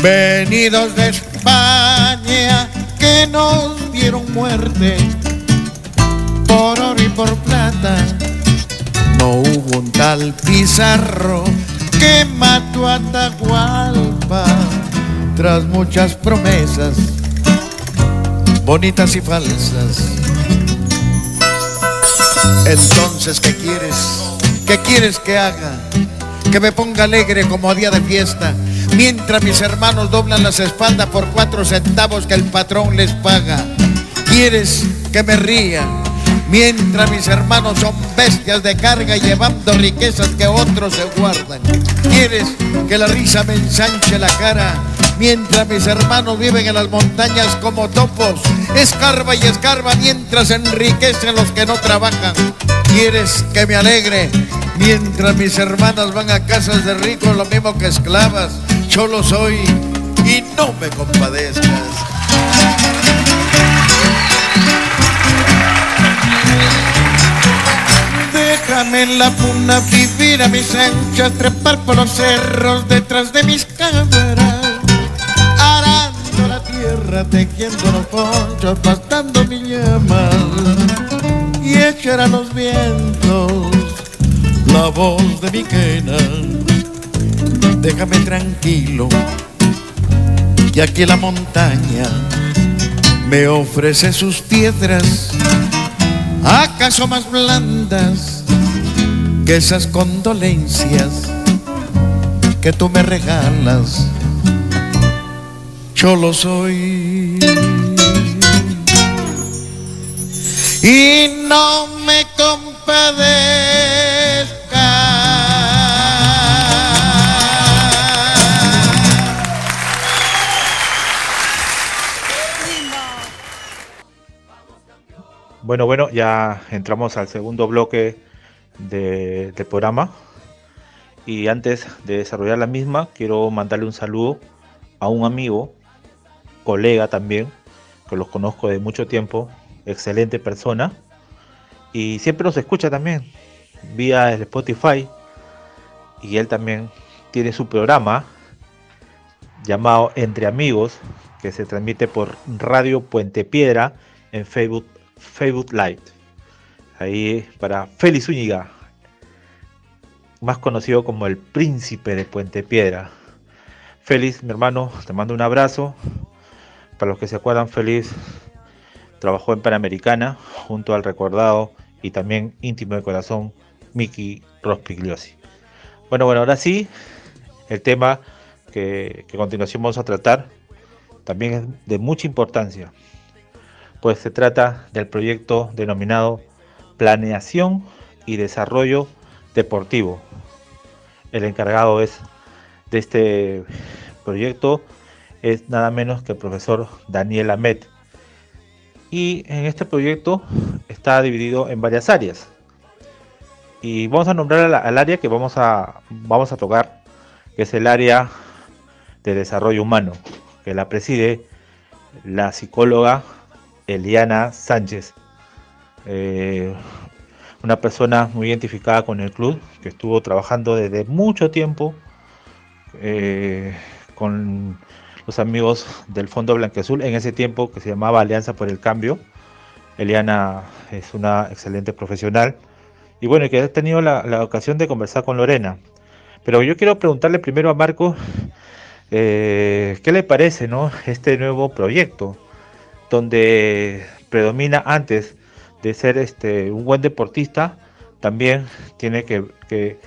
venidos de España que nos dieron muerte por oro y por plata? No hubo un tal Pizarro que mató a Atahualpa tras muchas promesas bonitas y falsas. Entonces, ¿qué quieres? ¿Qué quieres que haga? Que me ponga alegre como a día de fiesta, mientras mis hermanos doblan las espaldas por cuatro centavos que el patrón les paga. ¿Quieres que me ría? Mientras mis hermanos son bestias de carga llevando riquezas que otros se guardan. ¿Quieres que la risa me ensanche la cara? Mientras mis hermanos viven en las montañas como topos, escarba y escarba mientras enriquecen los que no trabajan. ¿Quieres que me alegre? Mientras mis hermanas van a casas de ricos lo mismo que esclavas. Yo lo soy y no me compadezcas. Déjame en la puna vivir a mis anchas, trepar por los cerros detrás de mis cámaras, tejiendo los ponchos, pastando mi llama y echar a los vientos la voz de mi quena. Déjame tranquilo, y aquí la montaña me ofrece sus piedras, acaso más blandas que esas condolencias que tú me regalas. Yo lo soy. Y no me compadezca. Bueno, bueno, ya entramos al segundo bloque de- del programa. Y antes de desarrollar la misma, quiero mandarle un saludo a un amigo, colega también, que los conozco de mucho tiempo, excelente persona. Y siempre nos escucha también, vía Spotify. Y él también tiene su programa llamado Entre Amigos, que se transmite por Radio Puente Piedra en Facebook, Facebook Live. Ahí para Félix Zúñiga, más conocido como el príncipe de Puente Piedra. Félix, mi hermano, te mando un abrazo. Para los que se acuerdan, Félix trabajó en Panamericana junto al recordado y también íntimo de corazón Miki Rospigliosi. Bueno, bueno, ahora sí, el tema que, que a continuación vamos a tratar también es de mucha importancia, pues se trata del proyecto denominado Planeación y Desarrollo Deportivo. El encargado es de este proyecto es nada menos que el profesor Daniel Amet. Y en este proyecto está dividido en varias áreas. Y vamos a nombrar al, área que vamos a, vamos a tocar, que es el área de desarrollo humano, que la preside la psicóloga Eliana Sánchez. Eh, una persona muy identificada con el club, que estuvo trabajando desde mucho tiempo eh, con los amigos del Fondo Blanqueazul en ese tiempo que se llamaba Alianza por el Cambio. Eliana es una excelente profesional y bueno, que ha tenido la, ocasión de conversar con Lorena. Pero yo quiero preguntarle primero a Marco eh, qué le parece ¿no? este nuevo proyecto donde predomina antes de ser este, un buen deportista, también tiene que, que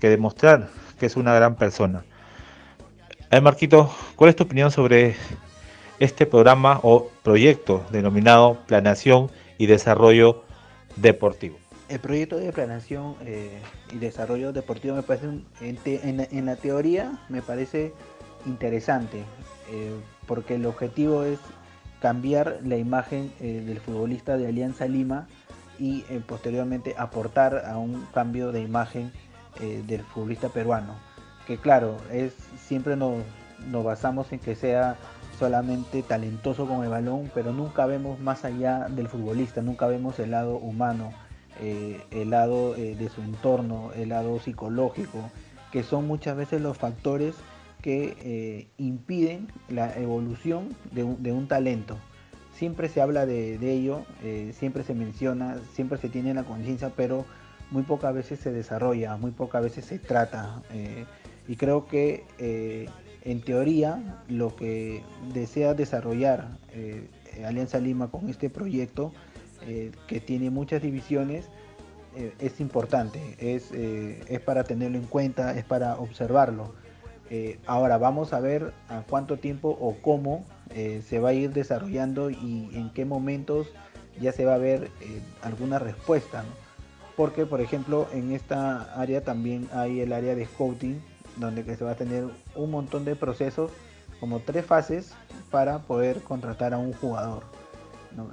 demostrar que es una gran persona. Marquito, ¿cuál es tu opinión sobre este programa o proyecto denominado Planación y Desarrollo Deportivo? El proyecto de planación eh, y desarrollo deportivo me parece, en, la teoría, me parece interesante, eh, porque el objetivo es cambiar la imagen eh, del futbolista de Alianza Lima y posteriormente aportar a un cambio de imagen del futbolista peruano que claro, es siempre nos, basamos en que sea solamente talentoso con el balón, pero nunca vemos más allá del futbolista, nunca vemos el lado humano, eh, el lado eh, de su entorno, el lado psicológico, que son muchas veces los factores que eh, impiden la evolución de un, talento. Siempre se habla de, de ello, siempre se menciona, siempre se tiene la conciencia, pero muy pocas veces se desarrolla, muy pocas veces se trata. Y creo que eh, en teoría lo que desea desarrollar eh, Alianza Lima con este proyecto, eh, que tiene muchas divisiones, es importante, es, es, para tenerlo en cuenta, es para observarlo. ahora vamos a ver a cuánto tiempo o cómo se va a ir desarrollando y en qué momentos ya se va a ver alguna respuesta. Porque, por ejemplo, en esta área también hay el área de scouting, donde se va a tener un montón de procesos, como tres fases para poder contratar a un jugador.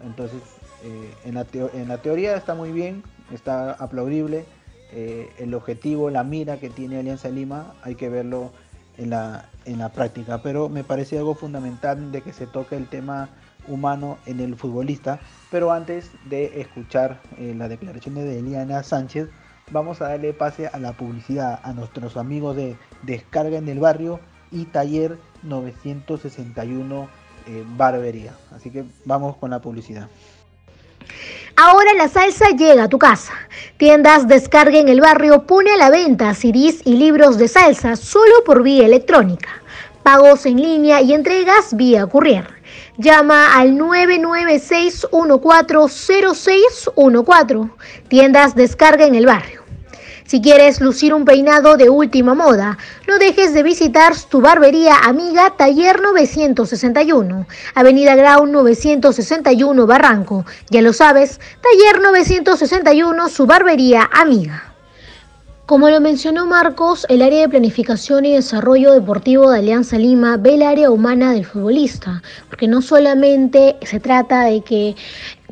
Entonces, eh, en, la en, la teoría está muy bien, está aplaudible. Eh, el objetivo, la mira que tiene Alianza Lima, hay que verlo en la, en la práctica. Pero me parece algo fundamental de que se toque el tema humano en el futbolista. Pero antes de escuchar eh, las declaraciones de Eliana Sánchez, vamos a darle pase a la publicidad a nuestros amigos de Descarga en el Barrio y Taller 961 eh, Barbería. Así que vamos con la publicidad. Ahora la salsa llega a tu casa. Tiendas Descarga en el Barrio pone a la venta CDs y libros de salsa solo por vía electrónica. Pagos en línea y entregas vía courier. Llama al 996-140614. Tiendas Descarga en el Barrio. Si quieres lucir un peinado de última moda, no dejes de visitar tu barbería amiga Taller 961, Avenida Grau 961 Barranco. Ya lo sabes, Taller 961, su barbería amiga. Como lo mencionó Marcos, el área de planificación y desarrollo deportivo de Alianza Lima ve el área humana del futbolista, porque no solamente se trata de que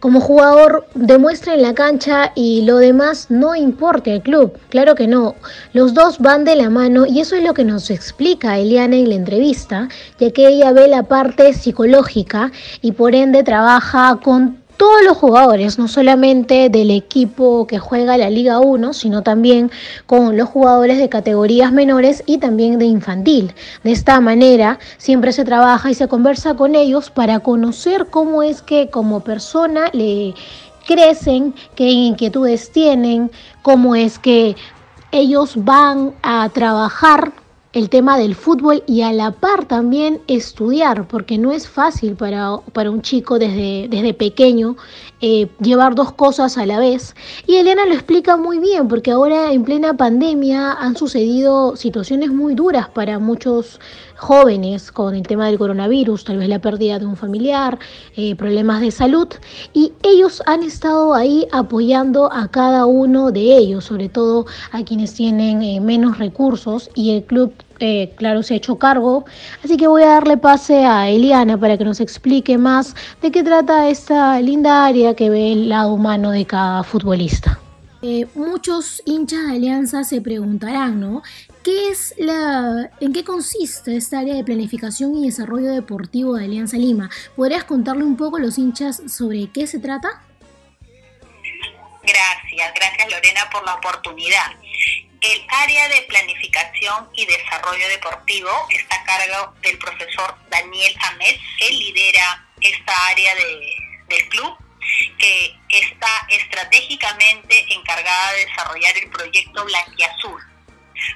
como jugador demuestre en la cancha y lo demás no importa al club. Claro que no. Los dos van de la mano y eso es lo que nos explica Eliana en la entrevista, ya que ella ve la parte psicológica y por ende trabaja con todos los jugadores, no solamente del equipo que juega la Liga 1, sino también con los jugadores de categorías menores y también de infantil. De esta manera siempre se trabaja y se conversa con ellos para conocer cómo es que como persona le crecen, qué inquietudes tienen, cómo es que ellos van a trabajar el tema del fútbol y a la par también estudiar, porque no es fácil para, para un chico desde, desde pequeño eh, llevar dos cosas a la vez. Y Elena lo explica muy bien, porque ahora en plena pandemia han sucedido situaciones muy duras para muchos jóvenes con el tema del coronavirus, tal vez la pérdida de un familiar, eh, problemas de salud, y ellos han estado ahí apoyando a cada uno de ellos, sobre todo a quienes tienen eh, menos recursos, y el club eh, claro, se ha hecho cargo. Así que voy a darle pase a Eliana para que nos explique más de qué trata esta linda área que ve el lado humano de cada futbolista. Eh, muchos hinchas de Alianza se preguntarán, ¿no? ¿Qué es la, ¿En qué consiste esta área de planificación y desarrollo deportivo de Alianza Lima? ¿Podrías contarle un poco a los hinchas sobre qué se trata? Gracias, gracias Lorena por la oportunidad. El área de planificación y desarrollo deportivo está a cargo del profesor Daniel Ahmed. Él lidera esta área de, del club que está estratégicamente encargada de desarrollar el proyecto Blanquiazul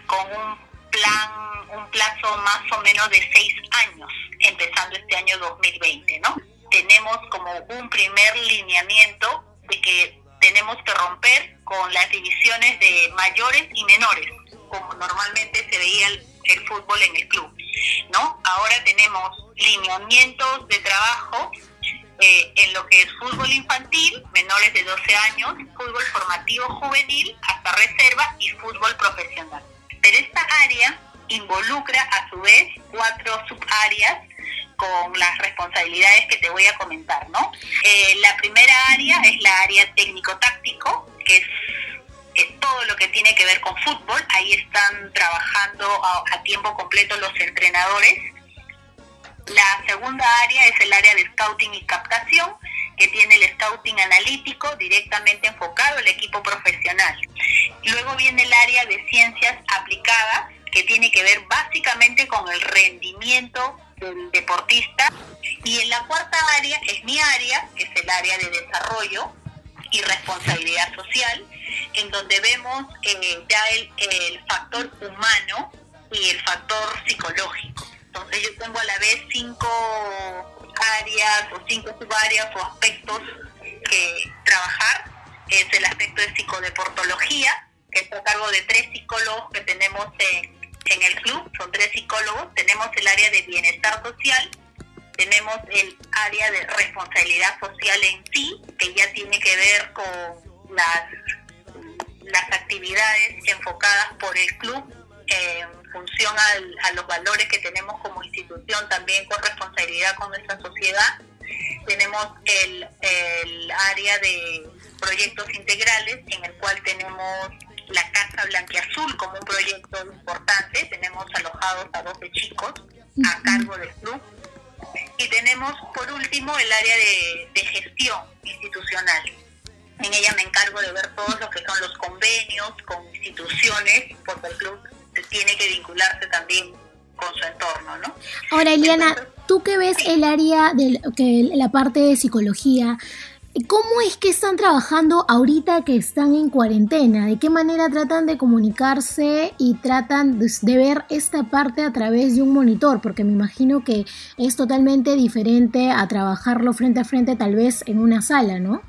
con un plan, un plazo más o menos de seis años, empezando este año 2020, ¿no? Tenemos como un primer lineamiento de que tenemos que romper con las divisiones de mayores y menores, como normalmente se veía el, fútbol en el club. ¿no? Ahora tenemos lineamientos de trabajo eh, en lo que es fútbol infantil, menores de 12 años, fútbol formativo juvenil, hasta reserva y fútbol profesional. Pero esta área involucra a su vez cuatro subáreas con las responsabilidades que te voy a comentar, ¿no? Eh, la primera área es la área técnico-táctico, que es, todo lo que tiene que ver con fútbol. Ahí están trabajando a, tiempo completo los entrenadores. La segunda área es el área de scouting y captación, que tiene el scouting analítico directamente enfocado al equipo profesional. Luego viene el área de ciencias aplicadas, que tiene que ver básicamente con el rendimiento deportista. Y en la cuarta área es mi área, que es el área de desarrollo y responsabilidad social, en donde vemos eh, ya el, el factor humano y el factor psicológico. Entonces yo tengo a la vez cinco áreas o cinco subáreas o aspectos que trabajar. Es el aspecto de psicodeportología, que está a cargo de tres psicólogos que tenemos en, en el club, son tres psicólogos, tenemos el área de bienestar social, tenemos el área de responsabilidad social en sí, que ya tiene que ver con las, las actividades enfocadas por el club en función a los valores que tenemos como institución, también con responsabilidad con nuestra sociedad. Tenemos el, el área de proyectos integrales, en el cual tenemos la Casa Blanquiazul como un proyecto importante. Tenemos alojados a 12 chicos a cargo del club. Y tenemos, por último, el área de, gestión institucional. En ella me encargo de ver todos lo que son los convenios con instituciones, porque el club tiene que vincularse también con su entorno, ¿no? Ahora, Eliana, tú que ves el área de la parte de psicología, ¿Cómo es que están trabajando ahorita que están en cuarentena? ¿De qué manera tratan de comunicarse y tratan de ver esta parte a través de un monitor? Porque me imagino que es totalmente diferente a trabajarlo frente a frente tal vez en una sala, ¿no?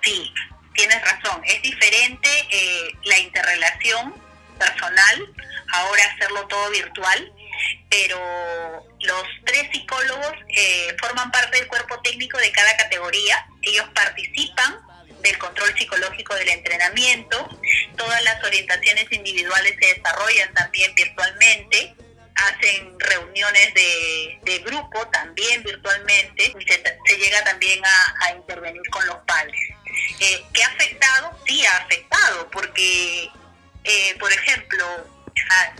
Sí, tienes razón. Es diferente eh, la interrelación personal, ahora hacerlo todo virtual pero los tres psicólogos eh, forman parte del cuerpo técnico de cada categoría. Ellos participan del control psicológico del entrenamiento. Todas las orientaciones individuales se desarrollan también virtualmente. Hacen reuniones de, grupo también virtualmente. Y se, llega también a, intervenir con los padres. Eh, ¿Qué ha afectado? Sí, ha afectado, porque, eh, por ejemplo,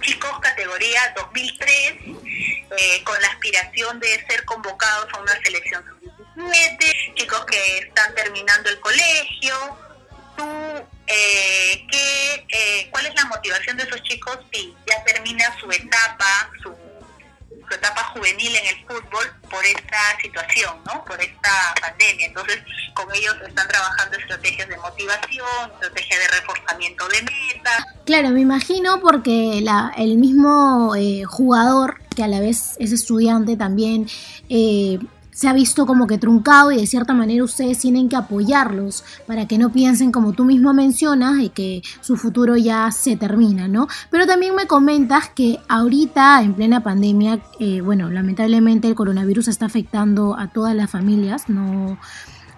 chicos categoría 2003 eh, con la aspiración de ser convocados a una selección sub-17, chicos que están terminando el colegio. ¿Tú, eh, qué, eh, ¿Cuál es la motivación de esos chicos si ya termina su etapa, su su etapa juvenil en el fútbol por esta situación, ¿no? Por esta pandemia. Entonces, con ellos están trabajando estrategias de motivación, estrategias de reforzamiento de metas. Claro, me imagino porque la, el mismo eh, jugador, que a la vez es estudiante también, eh, se ha visto como que truncado y de cierta manera ustedes tienen que apoyarlos para que no piensen como tú mismo mencionas y que su futuro ya se termina, ¿no? Pero también me comentas que ahorita en plena pandemia, eh, bueno, lamentablemente el coronavirus está afectando a todas las familias, no,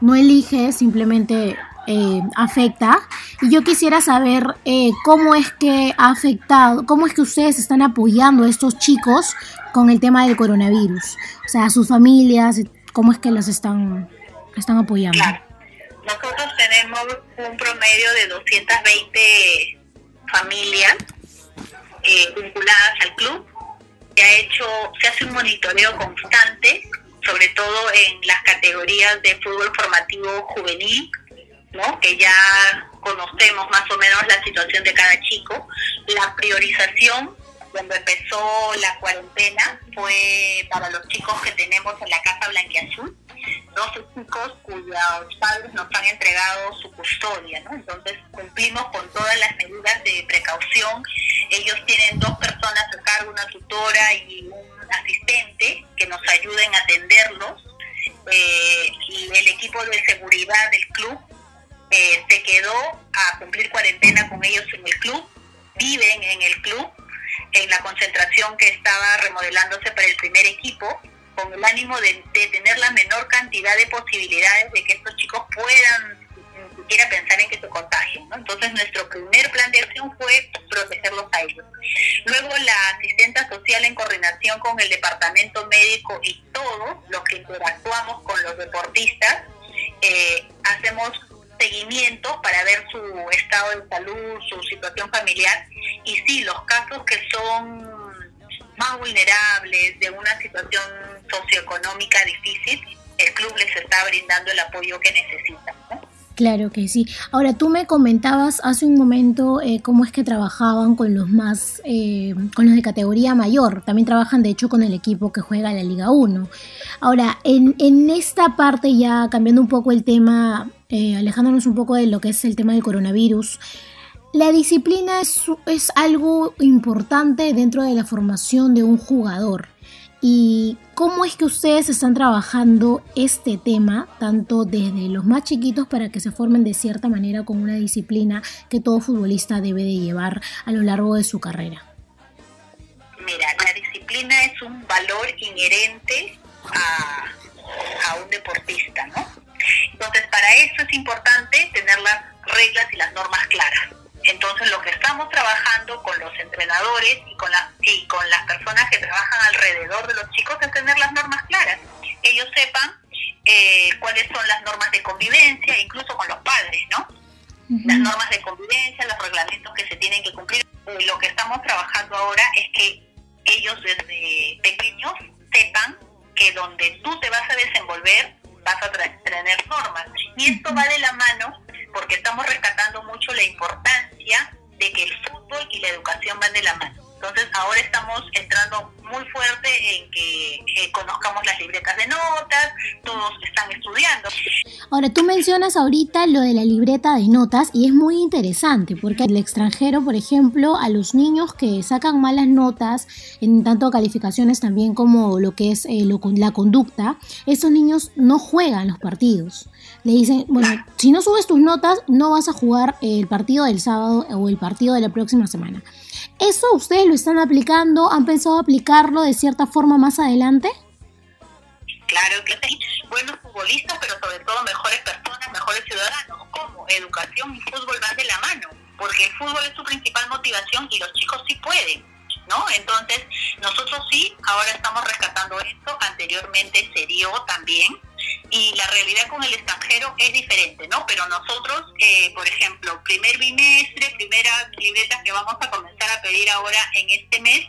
no elige, simplemente eh, afecta. Y yo quisiera saber eh, cómo es que ha afectado, cómo es que ustedes están apoyando a estos chicos con el tema del coronavirus. O sea, sus familias, cómo es que los están, están apoyando. Nosotros tenemos un promedio de 220 familias eh, vinculadas al club. Se ha hecho, se hace un monitoreo constante, sobre todo en las categorías de fútbol formativo juvenil, ¿no? Que ya conocemos más o menos la situación de cada chico. La priorización cuando empezó la cuarentena fue para los chicos que tenemos en la Casa Blanquiazul, 12 chicos cuyos padres nos han entregado su custodia, ¿no? Entonces cumplimos con todas las medidas de precaución. Ellos tienen dos personas a cargo, una tutora y un asistente que nos ayuden a atenderlos. Eh, y el equipo de seguridad del club eh, se quedó a cumplir cuarentena con ellos en el club, viven en el club en la concentración que estaba remodelándose para el primer equipo, con el ánimo de, tener la menor cantidad de posibilidades de que estos chicos puedan ni siquiera pensar en que se contagien. Entonces nuestro primer plan de acción fue protegerlos a ellos. Luego la asistenta social en coordinación con el departamento médico y todos los que interactuamos con los deportistas, eh, hacemos seguimiento para ver su estado de salud, su situación familiar y sí, los casos que son más vulnerables, de una situación socioeconómica difícil, el club les está brindando el apoyo que necesitan. Claro que sí. Ahora, tú me comentabas hace un momento eh, cómo es que trabajaban con los más, eh, con los de categoría mayor. También trabajan, de hecho, con el equipo que juega la Liga 1. Ahora, en esta parte, ya cambiando un poco el tema, eh, alejándonos un poco de lo que es el tema del coronavirus, la disciplina es, algo importante dentro de la formación de un jugador. ¿Y cómo es que ustedes están trabajando este tema, tanto desde los más chiquitos para que se formen de cierta manera con una disciplina que todo futbolista debe de llevar a lo largo de su carrera? Mira, la disciplina es un valor inherente a un deportista, ¿no? Entonces, para eso es importante tener las reglas y las normas claras. Entonces lo que estamos trabajando con los entrenadores y con, la, y con las personas que trabajan alrededor de los chicos es tener las normas claras. Ellos sepan eh, cuáles son las normas de convivencia, incluso con los padres, ¿no? Las normas de convivencia, los reglamentos que se tienen que cumplir. Lo que estamos trabajando ahora es que ellos desde pequeños sepan que donde tú te vas a desenvolver vas a tener normas. Y esto va de la mano porque estamos rescatando mucho la importancia de que el fútbol y la educación van de la mano. Entonces ahora estamos entrando muy fuerte en que conozcamos las libretas de notas, todos están estudiando. Ahora tú mencionas ahorita lo de la libreta de notas y es muy interesante porque el extranjero, por ejemplo, a los niños que sacan malas notas, en tanto calificaciones también como lo que es eh, la conducta, esos niños no juegan los partidos. Le dicen, bueno, si no subes tus notas, no vas a jugar el partido del sábado o el partido de la próxima semana. ¿Eso ustedes lo están aplicando? ¿Han pensado aplicarlo de cierta forma más adelante? Claro que sí. Buenos futbolistas, pero sobre todo mejores personas, mejores ciudadanos. ¿Cómo? Educación y fútbol van de la mano. Porque el fútbol es su principal motivación y los chicos sí pueden. ¿No? Entonces, nosotros sí, ahora estamos rescatando esto, anteriormente se dio también, y la realidad con el extranjero es diferente, ¿no? Pero nosotros, eh, por ejemplo, primer bimestre, primera libreta que vamos a comenzar a pedir ahora en este mes,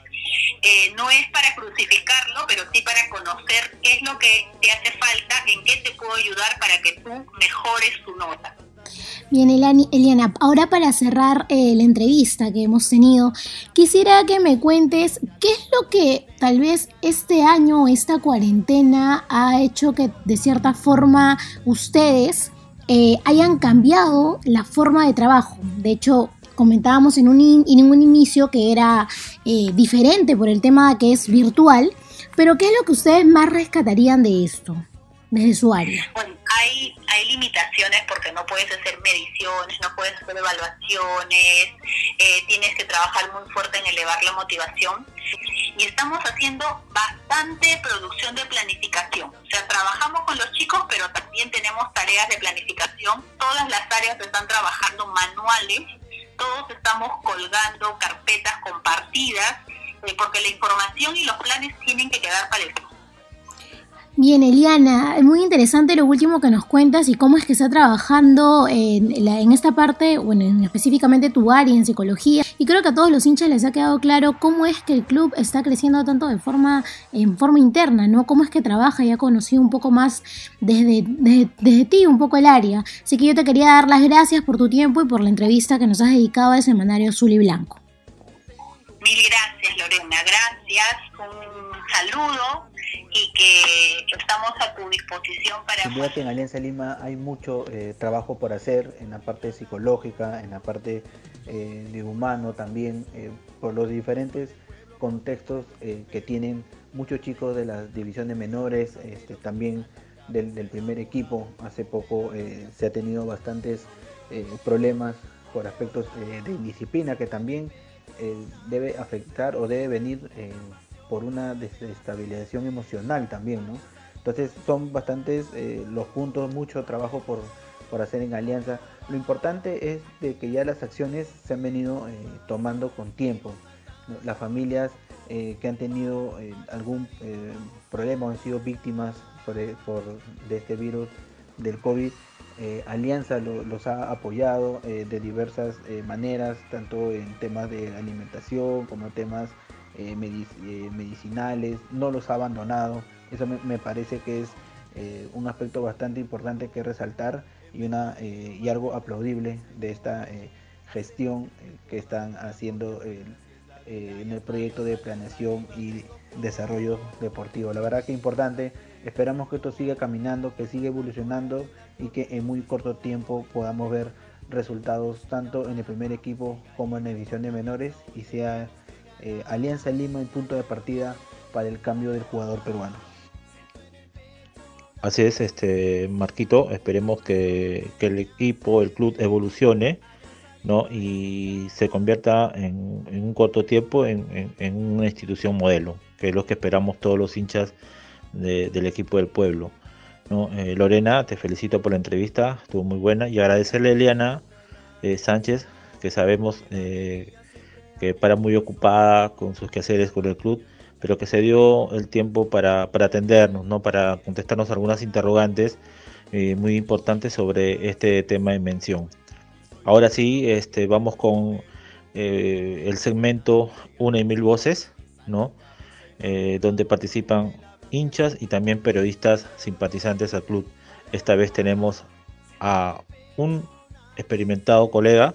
eh, no es para crucificarlo, pero sí para conocer qué es lo que te hace falta, en qué te puedo ayudar para que tú mejores tu nota. Bien, Eliana, ahora para cerrar eh, la entrevista que hemos tenido, quisiera que me cuentes qué es lo que tal vez este año, esta cuarentena, ha hecho que de cierta forma ustedes eh, hayan cambiado la forma de trabajo. De hecho, comentábamos en un, en un inicio que era eh, diferente por el tema que es virtual, pero ¿qué es lo que ustedes más rescatarían de esto, desde su área? hay, hay limitaciones porque no puedes hacer mediciones, no puedes hacer evaluaciones, eh, tienes que trabajar muy fuerte en elevar la motivación. Y estamos haciendo bastante producción de planificación. O sea, trabajamos con los chicos, pero también tenemos tareas de planificación. Todas las áreas están trabajando manuales, todos estamos colgando carpetas compartidas, eh, porque la información y los planes tienen que quedar para el Bien, Eliana, es muy interesante lo último que nos cuentas y cómo es que está trabajando en, en, esta parte, bueno, en específicamente tu área en psicología. Y creo que a todos los hinchas les ha quedado claro cómo es que el club está creciendo tanto de forma, en forma interna, ¿no? Cómo es que trabaja y ha conocido un poco más desde, desde, desde ti, un poco el área. Así que yo te quería dar las gracias por tu tiempo y por la entrevista que nos has dedicado al semanario Azul y Blanco. Mil gracias, Lorena. Gracias. Un saludo y que estamos a tu disposición para... Sin duda que en Alianza Lima hay mucho eh, trabajo por hacer en la parte psicológica, en la parte eh, de humano también, eh, por los diferentes contextos eh, que tienen muchos chicos de la división de menores, este, también del, del, primer equipo. Hace poco eh, se ha tenido bastantes eh, problemas por aspectos de indisciplina que también debe afectar o debe venir por una desestabilización emocional también, ¿no? Entonces son bastantes eh, los puntos, mucho trabajo por, por, hacer en alianza. Lo importante es de que ya las acciones se han venido eh, tomando con tiempo. Las familias eh, que han tenido algún problema o han sido víctimas por, de este virus del COVID, Alianza lo, los ha apoyado de diversas maneras, tanto en temas de alimentación como temas eh, eh, medicinales, no los ha abandonado. Eso me, parece que es eh, un aspecto bastante importante que resaltar y, una, y algo aplaudible de esta gestión que están haciendo en el proyecto de planeación y desarrollo deportivo. La verdad que importante, esperamos que esto siga caminando, que siga evolucionando y que en muy corto tiempo podamos ver resultados tanto en el primer equipo como en la división de menores y sea eh, Alianza Lima el punto de partida para el cambio del jugador peruano. Así es, este Marquito, esperemos que, que el equipo, el club evolucione ¿no? y se convierta en, en un corto tiempo en, en, en, una institución modelo, que es lo que esperamos todos los hinchas de, del equipo del pueblo. Eh, Lorena, te felicito por la entrevista, estuvo muy buena y agradecerle a Eliana eh, Sánchez, que sabemos eh, que para muy ocupada con sus quehaceres con el club, pero que se dio el tiempo para, para atendernos, ¿no? para contestarnos algunas interrogantes eh, muy importantes sobre este tema de mención. Ahora sí, este, vamos con eh, el segmento Una y Mil Voces, ¿no? Eh, donde participan hinchas y también periodistas simpatizantes al club. Esta vez tenemos a un experimentado colega,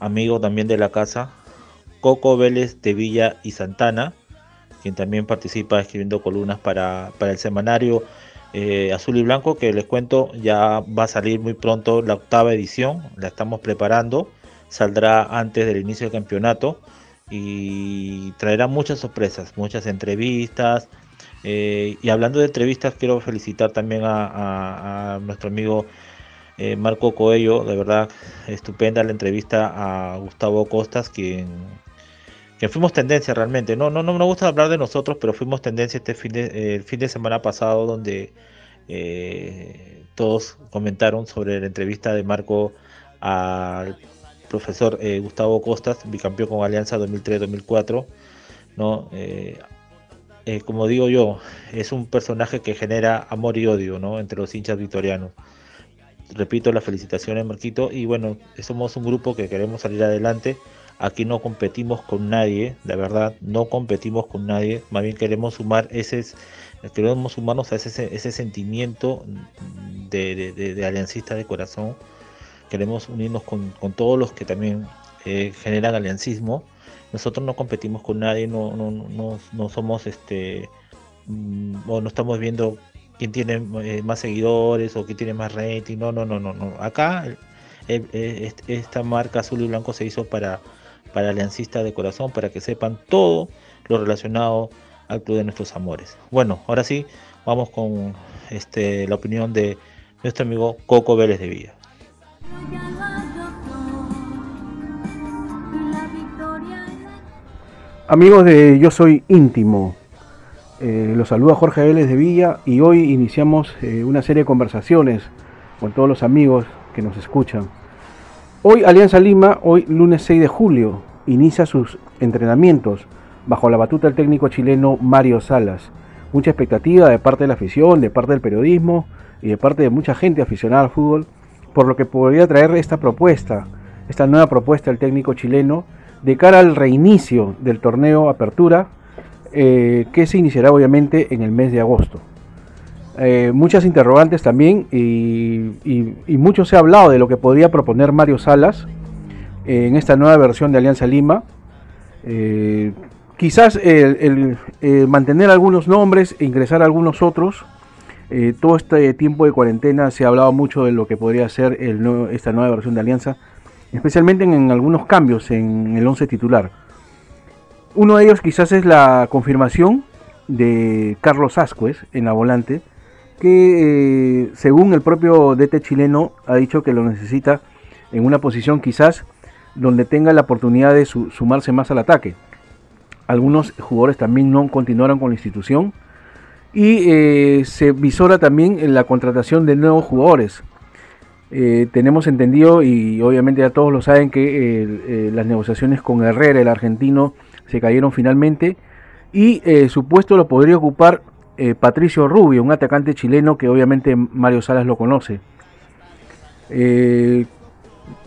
amigo también de la casa, Coco Vélez de Villa y Santana, quien también participa escribiendo columnas para, para el semanario eh, Azul y Blanco, que les cuento ya va a salir muy pronto la octava edición, la estamos preparando, saldrá antes del inicio del campeonato y traerá muchas sorpresas, muchas entrevistas. Eh, y hablando de entrevistas, quiero felicitar también a, nuestro amigo eh, Marco Coello, de verdad estupenda la entrevista a Gustavo Costas, quien que fuimos tendencia realmente. No, no, no me gusta hablar de nosotros, pero fuimos tendencia este fin de, el fin de semana pasado donde eh, todos comentaron sobre la entrevista de Marco al profesor eh, Gustavo Costas, bicampeón con Alianza 2003-2004. ¿no? Eh, eh, como digo yo, es un personaje que genera amor y odio ¿no? entre los hinchas victorianos. Repito las felicitaciones, Marquito, y bueno, somos un grupo que queremos salir adelante Aquí no competimos con nadie, de verdad, no competimos con nadie. Más bien queremos sumar ese, queremos sumarnos a ese, ese sentimiento de, aliancista de corazón. Queremos unirnos con, todos los que también eh, generan aliancismo. Nosotros no competimos con nadie, no, no, no, no somos este, mm, o no estamos viendo quién tiene eh, más seguidores o quién tiene más rating. No, no, no, no. Acá el, esta marca azul y blanco se hizo para para aliancistas de corazón, para que sepan todo lo relacionado al Club de Nuestros Amores. Bueno, ahora sí, vamos con este, la opinión de nuestro amigo Coco Vélez de Villa. Amigos de Yo Soy Íntimo, eh, los saluda Jorge Vélez de Villa y hoy iniciamos eh, una serie de conversaciones con todos los amigos que nos escuchan. Hoy Alianza Lima, hoy lunes 6 de julio, inicia sus entrenamientos bajo la batuta del técnico chileno Mario Salas. mucha expectativa de parte de la afición, de parte del periodismo y de parte de mucha gente aficionada al fútbol, por lo que podría traer esta propuesta, esta nueva propuesta del técnico chileno de cara al reinicio del torneo Apertura, eh, que se iniciará obviamente en el mes de agosto. Eh, muchas interrogantes también y, mucho se ha hablado de lo que podría proponer Mario Salas en esta nueva versión de Alianza Lima. Eh, quizás el, mantener algunos nombres e ingresar algunos otros. todo este tiempo de cuarentena se ha hablado mucho de lo que podría ser esta nueva versión de Alianza, especialmente en, algunos cambios en el 11 titular. Uno de ellos quizás es la confirmación de Carlos Ascuez en la volante, que eh, según el propio DT chileno ha dicho que lo necesita en una posición quizás donde tenga la oportunidad de sumarse más al ataque. Algunos jugadores también no continuaron con la institución y eh, se visora también en la contratación de nuevos jugadores. Eh, tenemos entendido y obviamente ya todos lo saben que las negociaciones con Herrera, el argentino, se cayeron finalmente y su puesto lo podría ocupar eh, Patricio Rubio, un atacante chileno que obviamente Mario Salas lo conoce. Eh,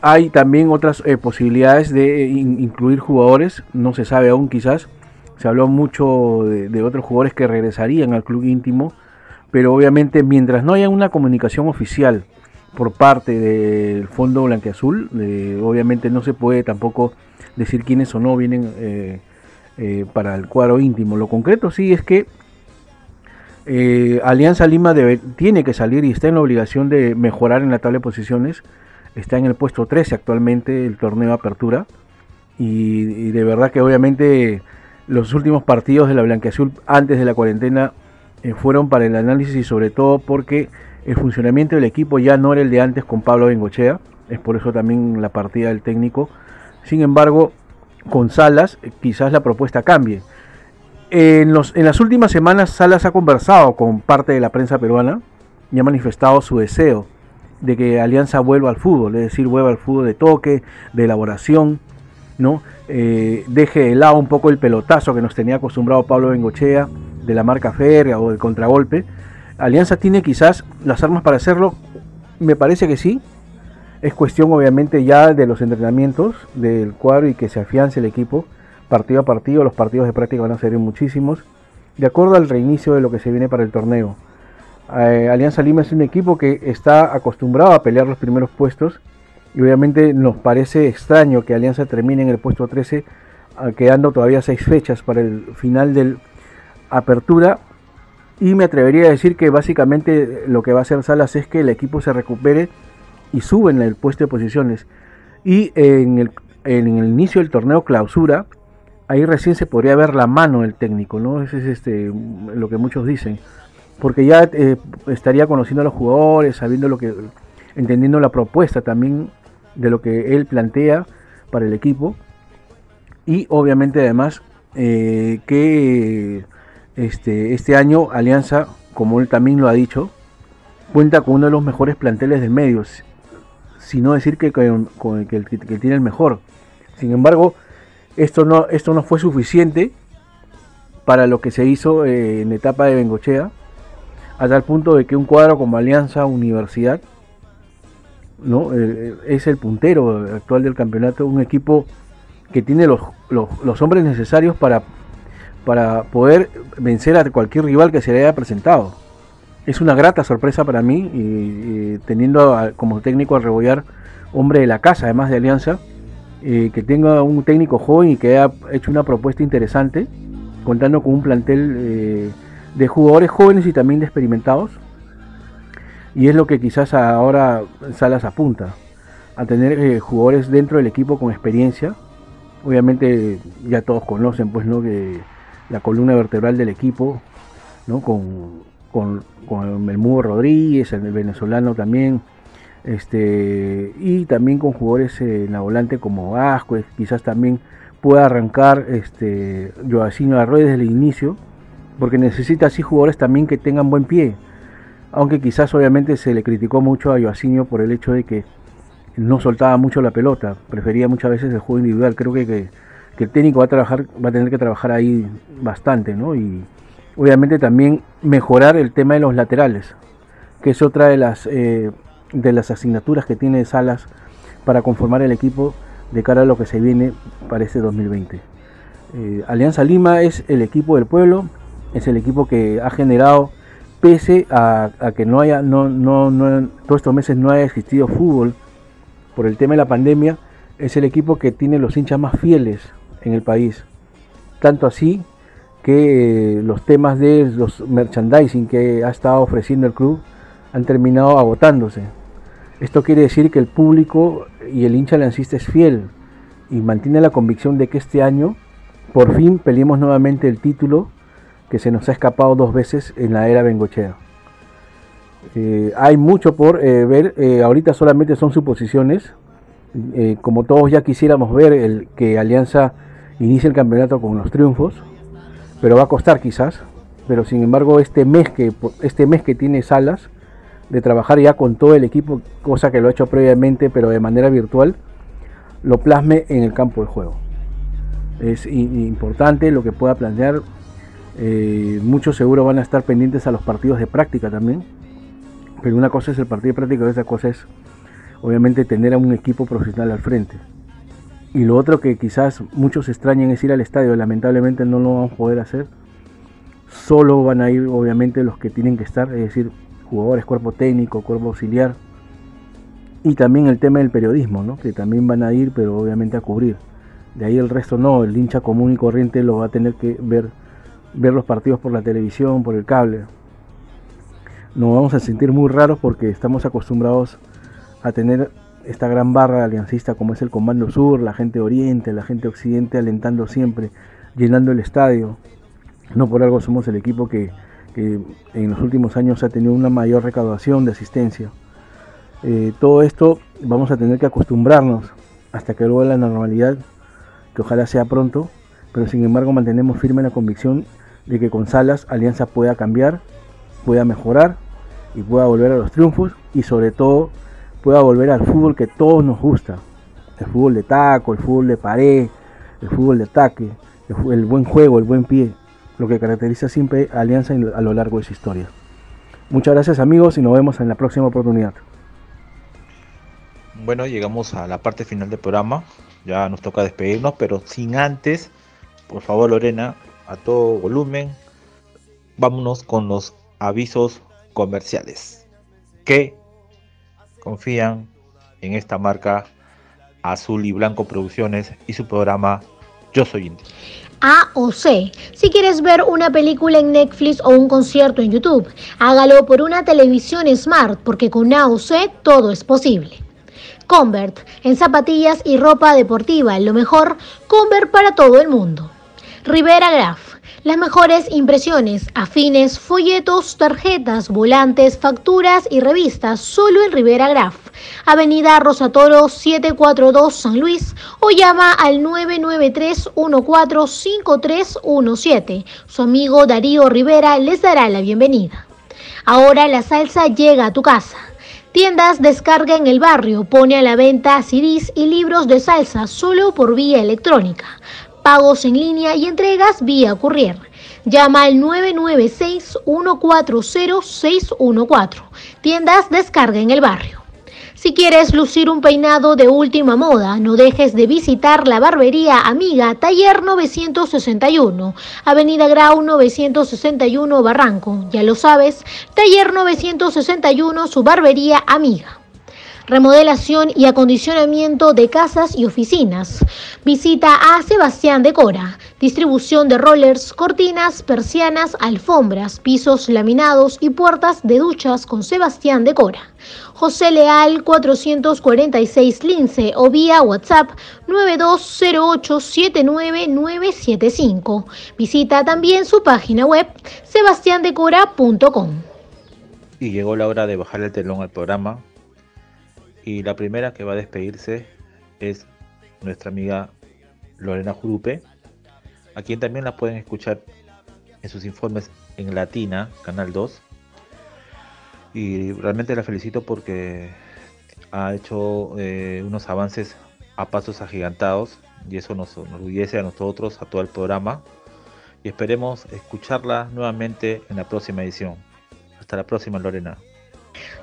hay también otras posibilidades de incluir jugadores, no se sabe aún quizás. Se habló mucho de, otros jugadores que regresarían al club íntimo, pero obviamente mientras no haya una comunicación oficial por parte del Fondo Blanqueazul, obviamente no se puede tampoco decir quiénes o no vienen eh, para el cuadro íntimo. Lo concreto sí es que eh, Alianza Lima tiene que salir y está en la obligación de mejorar en la tabla de posiciones. Está en el puesto 13 actualmente el torneo Apertura. Y, de verdad que obviamente los últimos partidos de la Blanqueazul antes de la cuarentena eh, fueron para el análisis y sobre todo porque el funcionamiento del equipo ya no era el de antes con Pablo Bengochea. Es por eso también la partida del técnico. Sin embargo, con Salas, eh, quizás la propuesta cambie. En, los, en las últimas semanas Salas ha conversado con parte de la prensa peruana y ha manifestado su deseo de que Alianza vuelva al fútbol, es decir, vuelva al fútbol de toque, de elaboración, ¿no? Eh, deje de lado un poco el pelotazo que nos tenía acostumbrado Pablo Bengochea, de la marca férrea o del contragolpe. Alianza tiene quizás las armas para hacerlo, me parece que sí, es cuestión obviamente ya de los entrenamientos del cuadro y que se afiance el equipo partido a partido. Los partidos de práctica van a ser muchísimos, de acuerdo al reinicio de lo que se viene para el torneo. Eh, Alianza Lima es un equipo que está acostumbrado a pelear los primeros puestos y obviamente nos parece extraño que Alianza termine en el puesto 13 ah, quedando todavía seis fechas para el final del apertura y me atrevería a decir que básicamente lo que va a hacer Salas es que el equipo se recupere y suben el puesto de posiciones. Y en el, en el inicio del torneo clausura, ahí recién se podría ver la mano del técnico, ¿no? Ese es este, lo que muchos dicen. Porque ya eh, estaría conociendo a los jugadores, sabiendo lo que, entendiendo la propuesta también de lo que él plantea para el equipo. Y obviamente además eh, que este, este año Alianza, como él también lo ha dicho, cuenta con uno de los mejores planteles de medios sino decir que, con, que, que, tiene el mejor. Sin embargo, esto no, esto no fue suficiente para lo que se hizo eh, en etapa de Bengochea, a tal punto de que un cuadro como Alianza Universidad ¿no? Eh, es el puntero actual del campeonato, un equipo que tiene los, los, hombres necesarios para, para poder vencer a cualquier rival que se le haya presentado es una grata sorpresa para mí, y, teniendo como técnico a Rebollar, hombre de la casa, además de Alianza, eh, que tenga un técnico joven y que haya hecho una propuesta interesante, contando con un plantel eh, de jugadores jóvenes y también de experimentados. Y es lo que quizás ahora Salas apunta, a tener eh, jugadores dentro del equipo con experiencia. Obviamente ya todos conocen pues no que la columna vertebral del equipo, ¿no? con con, con el Mugo Rodríguez, el venezolano también, este, y también con jugadores en la volante como Asco, quizás también pueda arrancar este, Joaquín Arroyo desde el inicio, porque necesita así jugadores también que tengan buen pie, aunque quizás obviamente se le criticó mucho a Joaquín por el hecho de que no soltaba mucho la pelota, prefería muchas veces el juego individual, creo que, que, el técnico va a trabajar, va a tener que trabajar ahí bastante, ¿no? Y, obviamente también mejorar el tema de los laterales, que es otra de las, eh, de las asignaturas que tiene Salas para conformar el equipo de cara a lo que se viene para este 2020. Eh, Alianza Lima es el equipo del pueblo, es el equipo que ha generado, pese a, que no haya, no, no, no, todos estos meses no haya existido fútbol por el tema de la pandemia, es el equipo que tiene los hinchas más fieles en el país. Tanto así que eh, los temas de los merchandising que ha estado ofreciendo el club han terminado agotándose. Esto quiere decir que el público y el hincha lancista es fiel y mantiene la convicción de que este año por fin peleemos nuevamente el título que se nos ha escapado dos veces en la era Bengochea. Eh, hay mucho por eh, ver, ahorita solamente son suposiciones, como todos ya quisiéramos ver el, que Alianza inicie el campeonato con los triunfos, pero va a costar quizás. Pero sin embargo, este mes que, este mes que tiene Salas de trabajar ya con todo el equipo, cosa que lo ha hecho previamente, pero de manera virtual, lo plasme en el campo de juego. Es importante lo que pueda plantear. Eh, muchos seguro van a estar pendientes a los partidos de práctica también. Pero una cosa es el partido de práctica otra cosa es obviamente tener a un equipo profesional al frente. Y lo otro que quizás muchos extrañen es ir al estadio, lamentablemente no lo vamos a poder hacer. Solo van a ir obviamente los que tienen que estar, es decir, jugadores, cuerpo técnico, cuerpo auxiliar. Y también el tema del periodismo, ¿no? que también van a ir, pero obviamente a cubrir. De ahí el resto no, el hincha común y corriente lo va a tener que ver, ver los partidos por la televisión, por el cable. Nos vamos a sentir muy raros porque estamos acostumbrados a tener esta gran barra aliancista como es el Comando Sur, la gente Oriente, la gente Occidente alentando siempre, llenando el estadio. No por algo somos el equipo que, en los últimos años ha tenido una mayor recaudación de asistencia. Eh, todo esto vamos a tener que acostumbrarnos hasta que vuelva la normalidad, que ojalá sea pronto, pero sin embargo mantenemos firme la convicción de que con Salas Alianza pueda cambiar, pueda mejorar y pueda volver a los triunfos y sobre todo pueda volver al fútbol que todos nos gusta. El fútbol de taco, el fútbol de pared, el fútbol de ataque, el, buen juego, el buen pie, lo que caracteriza siempre a Alianza a lo largo de su historia. Muchas gracias amigos y nos vemos en la próxima oportunidad. Bueno, llegamos a la parte final del programa. Ya nos toca despedirnos, pero sin antes, por favor Lorena, a todo volumen, vámonos con los avisos comerciales. ¿Qué confían en esta marca Azul y Blanco Producciones y su programa Yo Soy Indio. A o C. Si quieres ver una película en Netflix o un concierto en YouTube, hágalo por una televisión smart porque con A o C todo es posible. Convert, en zapatillas y ropa deportiva, lo mejor, Convert para todo el mundo. Rivera Graf, las mejores impresiones, afines, folletos, tarjetas, volantes, facturas y revistas solo en Rivera Graf. Avenida Rosatoro 742 San Luis o llama al 993-145317. Su amigo Darío Rivera les dará la bienvenida. Ahora la salsa llega a tu casa. Tiendas Descarga en el barrio pone a la venta CDs y libros de salsa solo por vía electrónica pagos en línea y entregas vía courier. Llama al 996-140-614. Tiendas descarga en el barrio. Si quieres lucir un peinado de última moda, no dejes de visitar la barbería Amiga Taller 961, Avenida Grau 961 Barranco. Ya lo sabes, Taller 961, su barbería Amiga remodelación y acondicionamiento de casas y oficinas. Visita a Sebastián Decora, distribución de rollers, cortinas, persianas, alfombras, pisos laminados y puertas de duchas con Sebastián Decora. José Leal 446 Lince o vía WhatsApp 92087995. Visita también su página web sebastiandecora.com. Y llegó la hora de bajar el telón al programa y la primera que va a despedirse es nuestra amiga Lorena Jurupe, a quien también la pueden escuchar en sus informes en Latina, Canal 2. Y realmente la felicito porque ha hecho eh, unos avances a pasos agigantados y eso nos enorgullece a nosotros, a todo el programa y esperemos escucharla nuevamente en la próxima edición. Hasta la próxima, Lorena.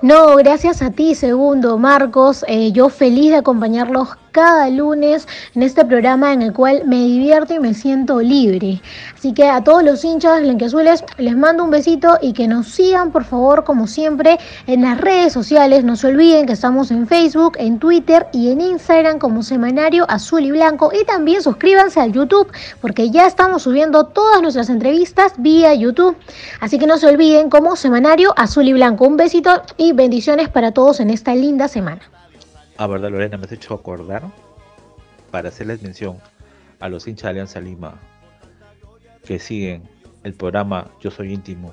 No, gracias a ti, segundo, Marcos. Eh, yo feliz de acompañarlos cada lunes en este programa en el cual me divierto y me siento libre. Así que a todos los hinchas blanqueazules les mando un besito y que nos sigan por favor como siempre en las redes sociales. No se olviden que estamos en Facebook, en Twitter y en Instagram como Semanario Azul y Blanco y también suscríbanse al YouTube porque ya estamos subiendo todas nuestras entrevistas vía YouTube. Así que no se olviden como Semanario Azul y Blanco. Un besito y bendiciones para todos en esta linda semana. Ah, verdad, Lorena, me has hecho acordar para hacerles mención a los hinchas de Alianza Lima que siguen el programa Yo Soy Íntimo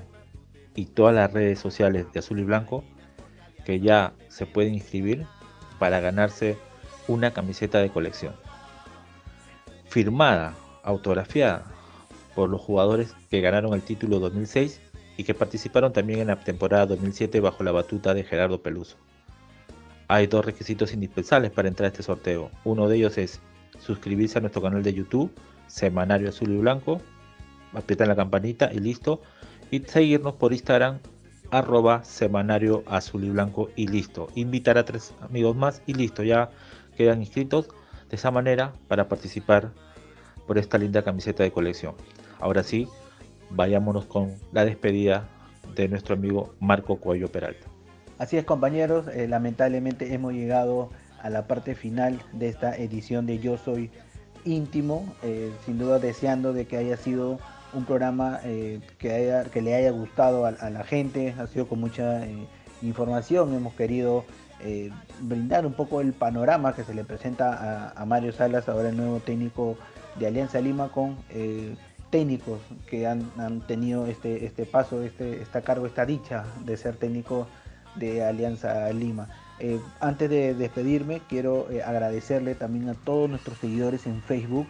y todas las redes sociales de Azul y Blanco que ya se pueden inscribir para ganarse una camiseta de colección. Firmada, autografiada por los jugadores que ganaron el título 2006 y que participaron también en la temporada 2007 bajo la batuta de Gerardo Peluso hay dos requisitos indispensables para entrar a este sorteo. Uno de ellos es suscribirse a nuestro canal de YouTube, Semanario Azul y Blanco, apretar la campanita y listo. Y seguirnos por Instagram, arroba Semanario Azul y Blanco y listo. Invitar a tres amigos más y listo, ya quedan inscritos de esa manera para participar por esta linda camiseta de colección. Ahora sí, vayámonos con la despedida de nuestro amigo Marco Cuello Peralta. Así es compañeros, eh, lamentablemente hemos llegado a la parte final de esta edición de Yo Soy Íntimo, eh, sin duda deseando de que haya sido un programa eh, que, haya, que le haya gustado a, la gente, ha sido con mucha información, hemos querido brindar un poco el panorama que se le presenta a, Mario Salas, ahora el nuevo técnico de Alianza Lima con técnicos que han, tenido este, este paso, este, esta cargo, esta dicha de ser técnico de Alianza Lima. Eh, antes de despedirme, quiero eh, agradecerle también a todos nuestros seguidores en Facebook,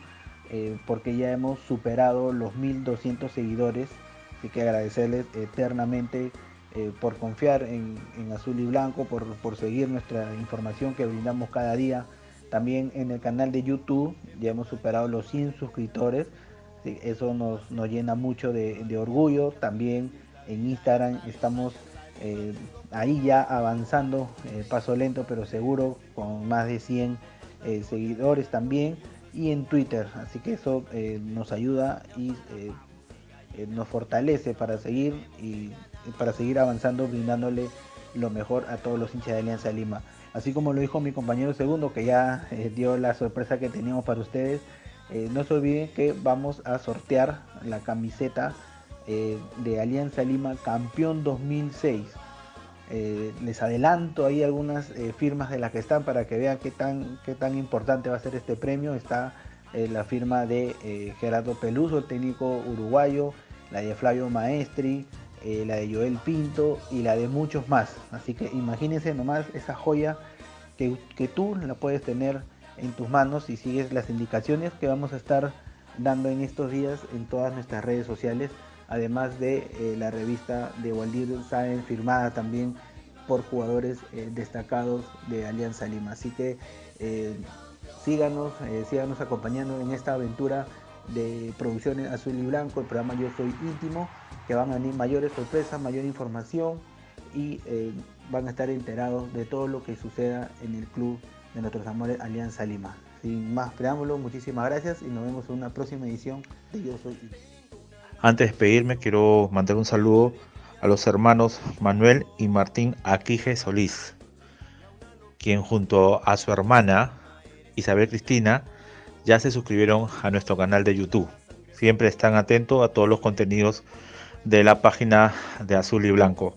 eh, porque ya hemos superado los 1200 seguidores. Así que agradecerles eternamente por confiar en, Azul y Blanco, por, por, seguir nuestra información que brindamos cada día. También en el canal de YouTube ya hemos superado los 100 suscriptores. eso nos, nos, llena mucho de, orgullo. También en Instagram estamos ahí ya avanzando, eh, paso lento pero seguro, con más de 100 eh, seguidores también, y en Twitter, así que eso nos ayuda y nos fortalece para seguir y para seguir avanzando, brindándole lo mejor a todos los hinchas de Alianza Lima. Así como lo dijo mi compañero segundo, que ya dio la sorpresa que teníamos para ustedes, no se olviden que vamos a sortear la camiseta eh, de Alianza Lima campeón 2006. Eh, les adelanto ahí algunas eh, firmas de las que están para que vean qué tan, qué tan importante va a ser este premio. Está la firma de Gerardo Peluso, el técnico uruguayo, la de Flavio Maestri, la de Joel Pinto y la de muchos más. Así que imagínense nomás esa joya que, que tú la puedes tener en tus manos si sigues las indicaciones que vamos a estar dando en estos días en todas nuestras redes sociales además de eh, la revista de Waldir Sáenz firmada también por jugadores eh, destacados de Alianza Lima. Así que eh, síganos, síganos acompañando en esta aventura de producciones azul y blanco, el programa Yo Soy Íntimo, que van a venir mayores sorpresas, mayor información y van a estar enterados de todo lo que suceda en el club de nuestros amores Alianza Lima. Sin más preámbulos, muchísimas gracias y nos vemos en una próxima edición de Yo Soy Íntimo. Antes de despedirme, quiero mandar un saludo a los hermanos Manuel y Martín Aquije Solís, quien junto a su hermana Isabel Cristina ya se suscribieron a nuestro canal de YouTube. Siempre están atentos a todos los contenidos de la página de Azul y Blanco.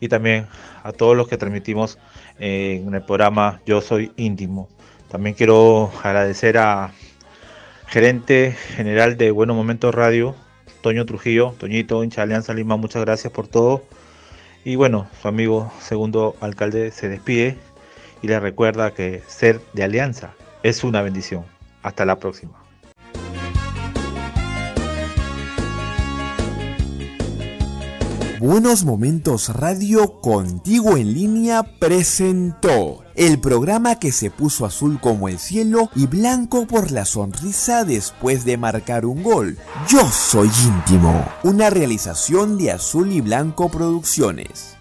Y también a todos los que transmitimos en el programa Yo Soy Íntimo. También quiero agradecer a gerente general de Buenos Momentos Radio, Toño Trujillo, Toñito, hincha Alianza Lima, muchas gracias por todo. Y bueno, su amigo segundo alcalde se despide y le recuerda que ser de Alianza es una bendición. Hasta la próxima. Buenos Momentos Radio Contigo en línea presentó el programa que se puso azul como el cielo y blanco por la sonrisa después de marcar un gol. Yo soy íntimo, una realización de Azul y Blanco Producciones.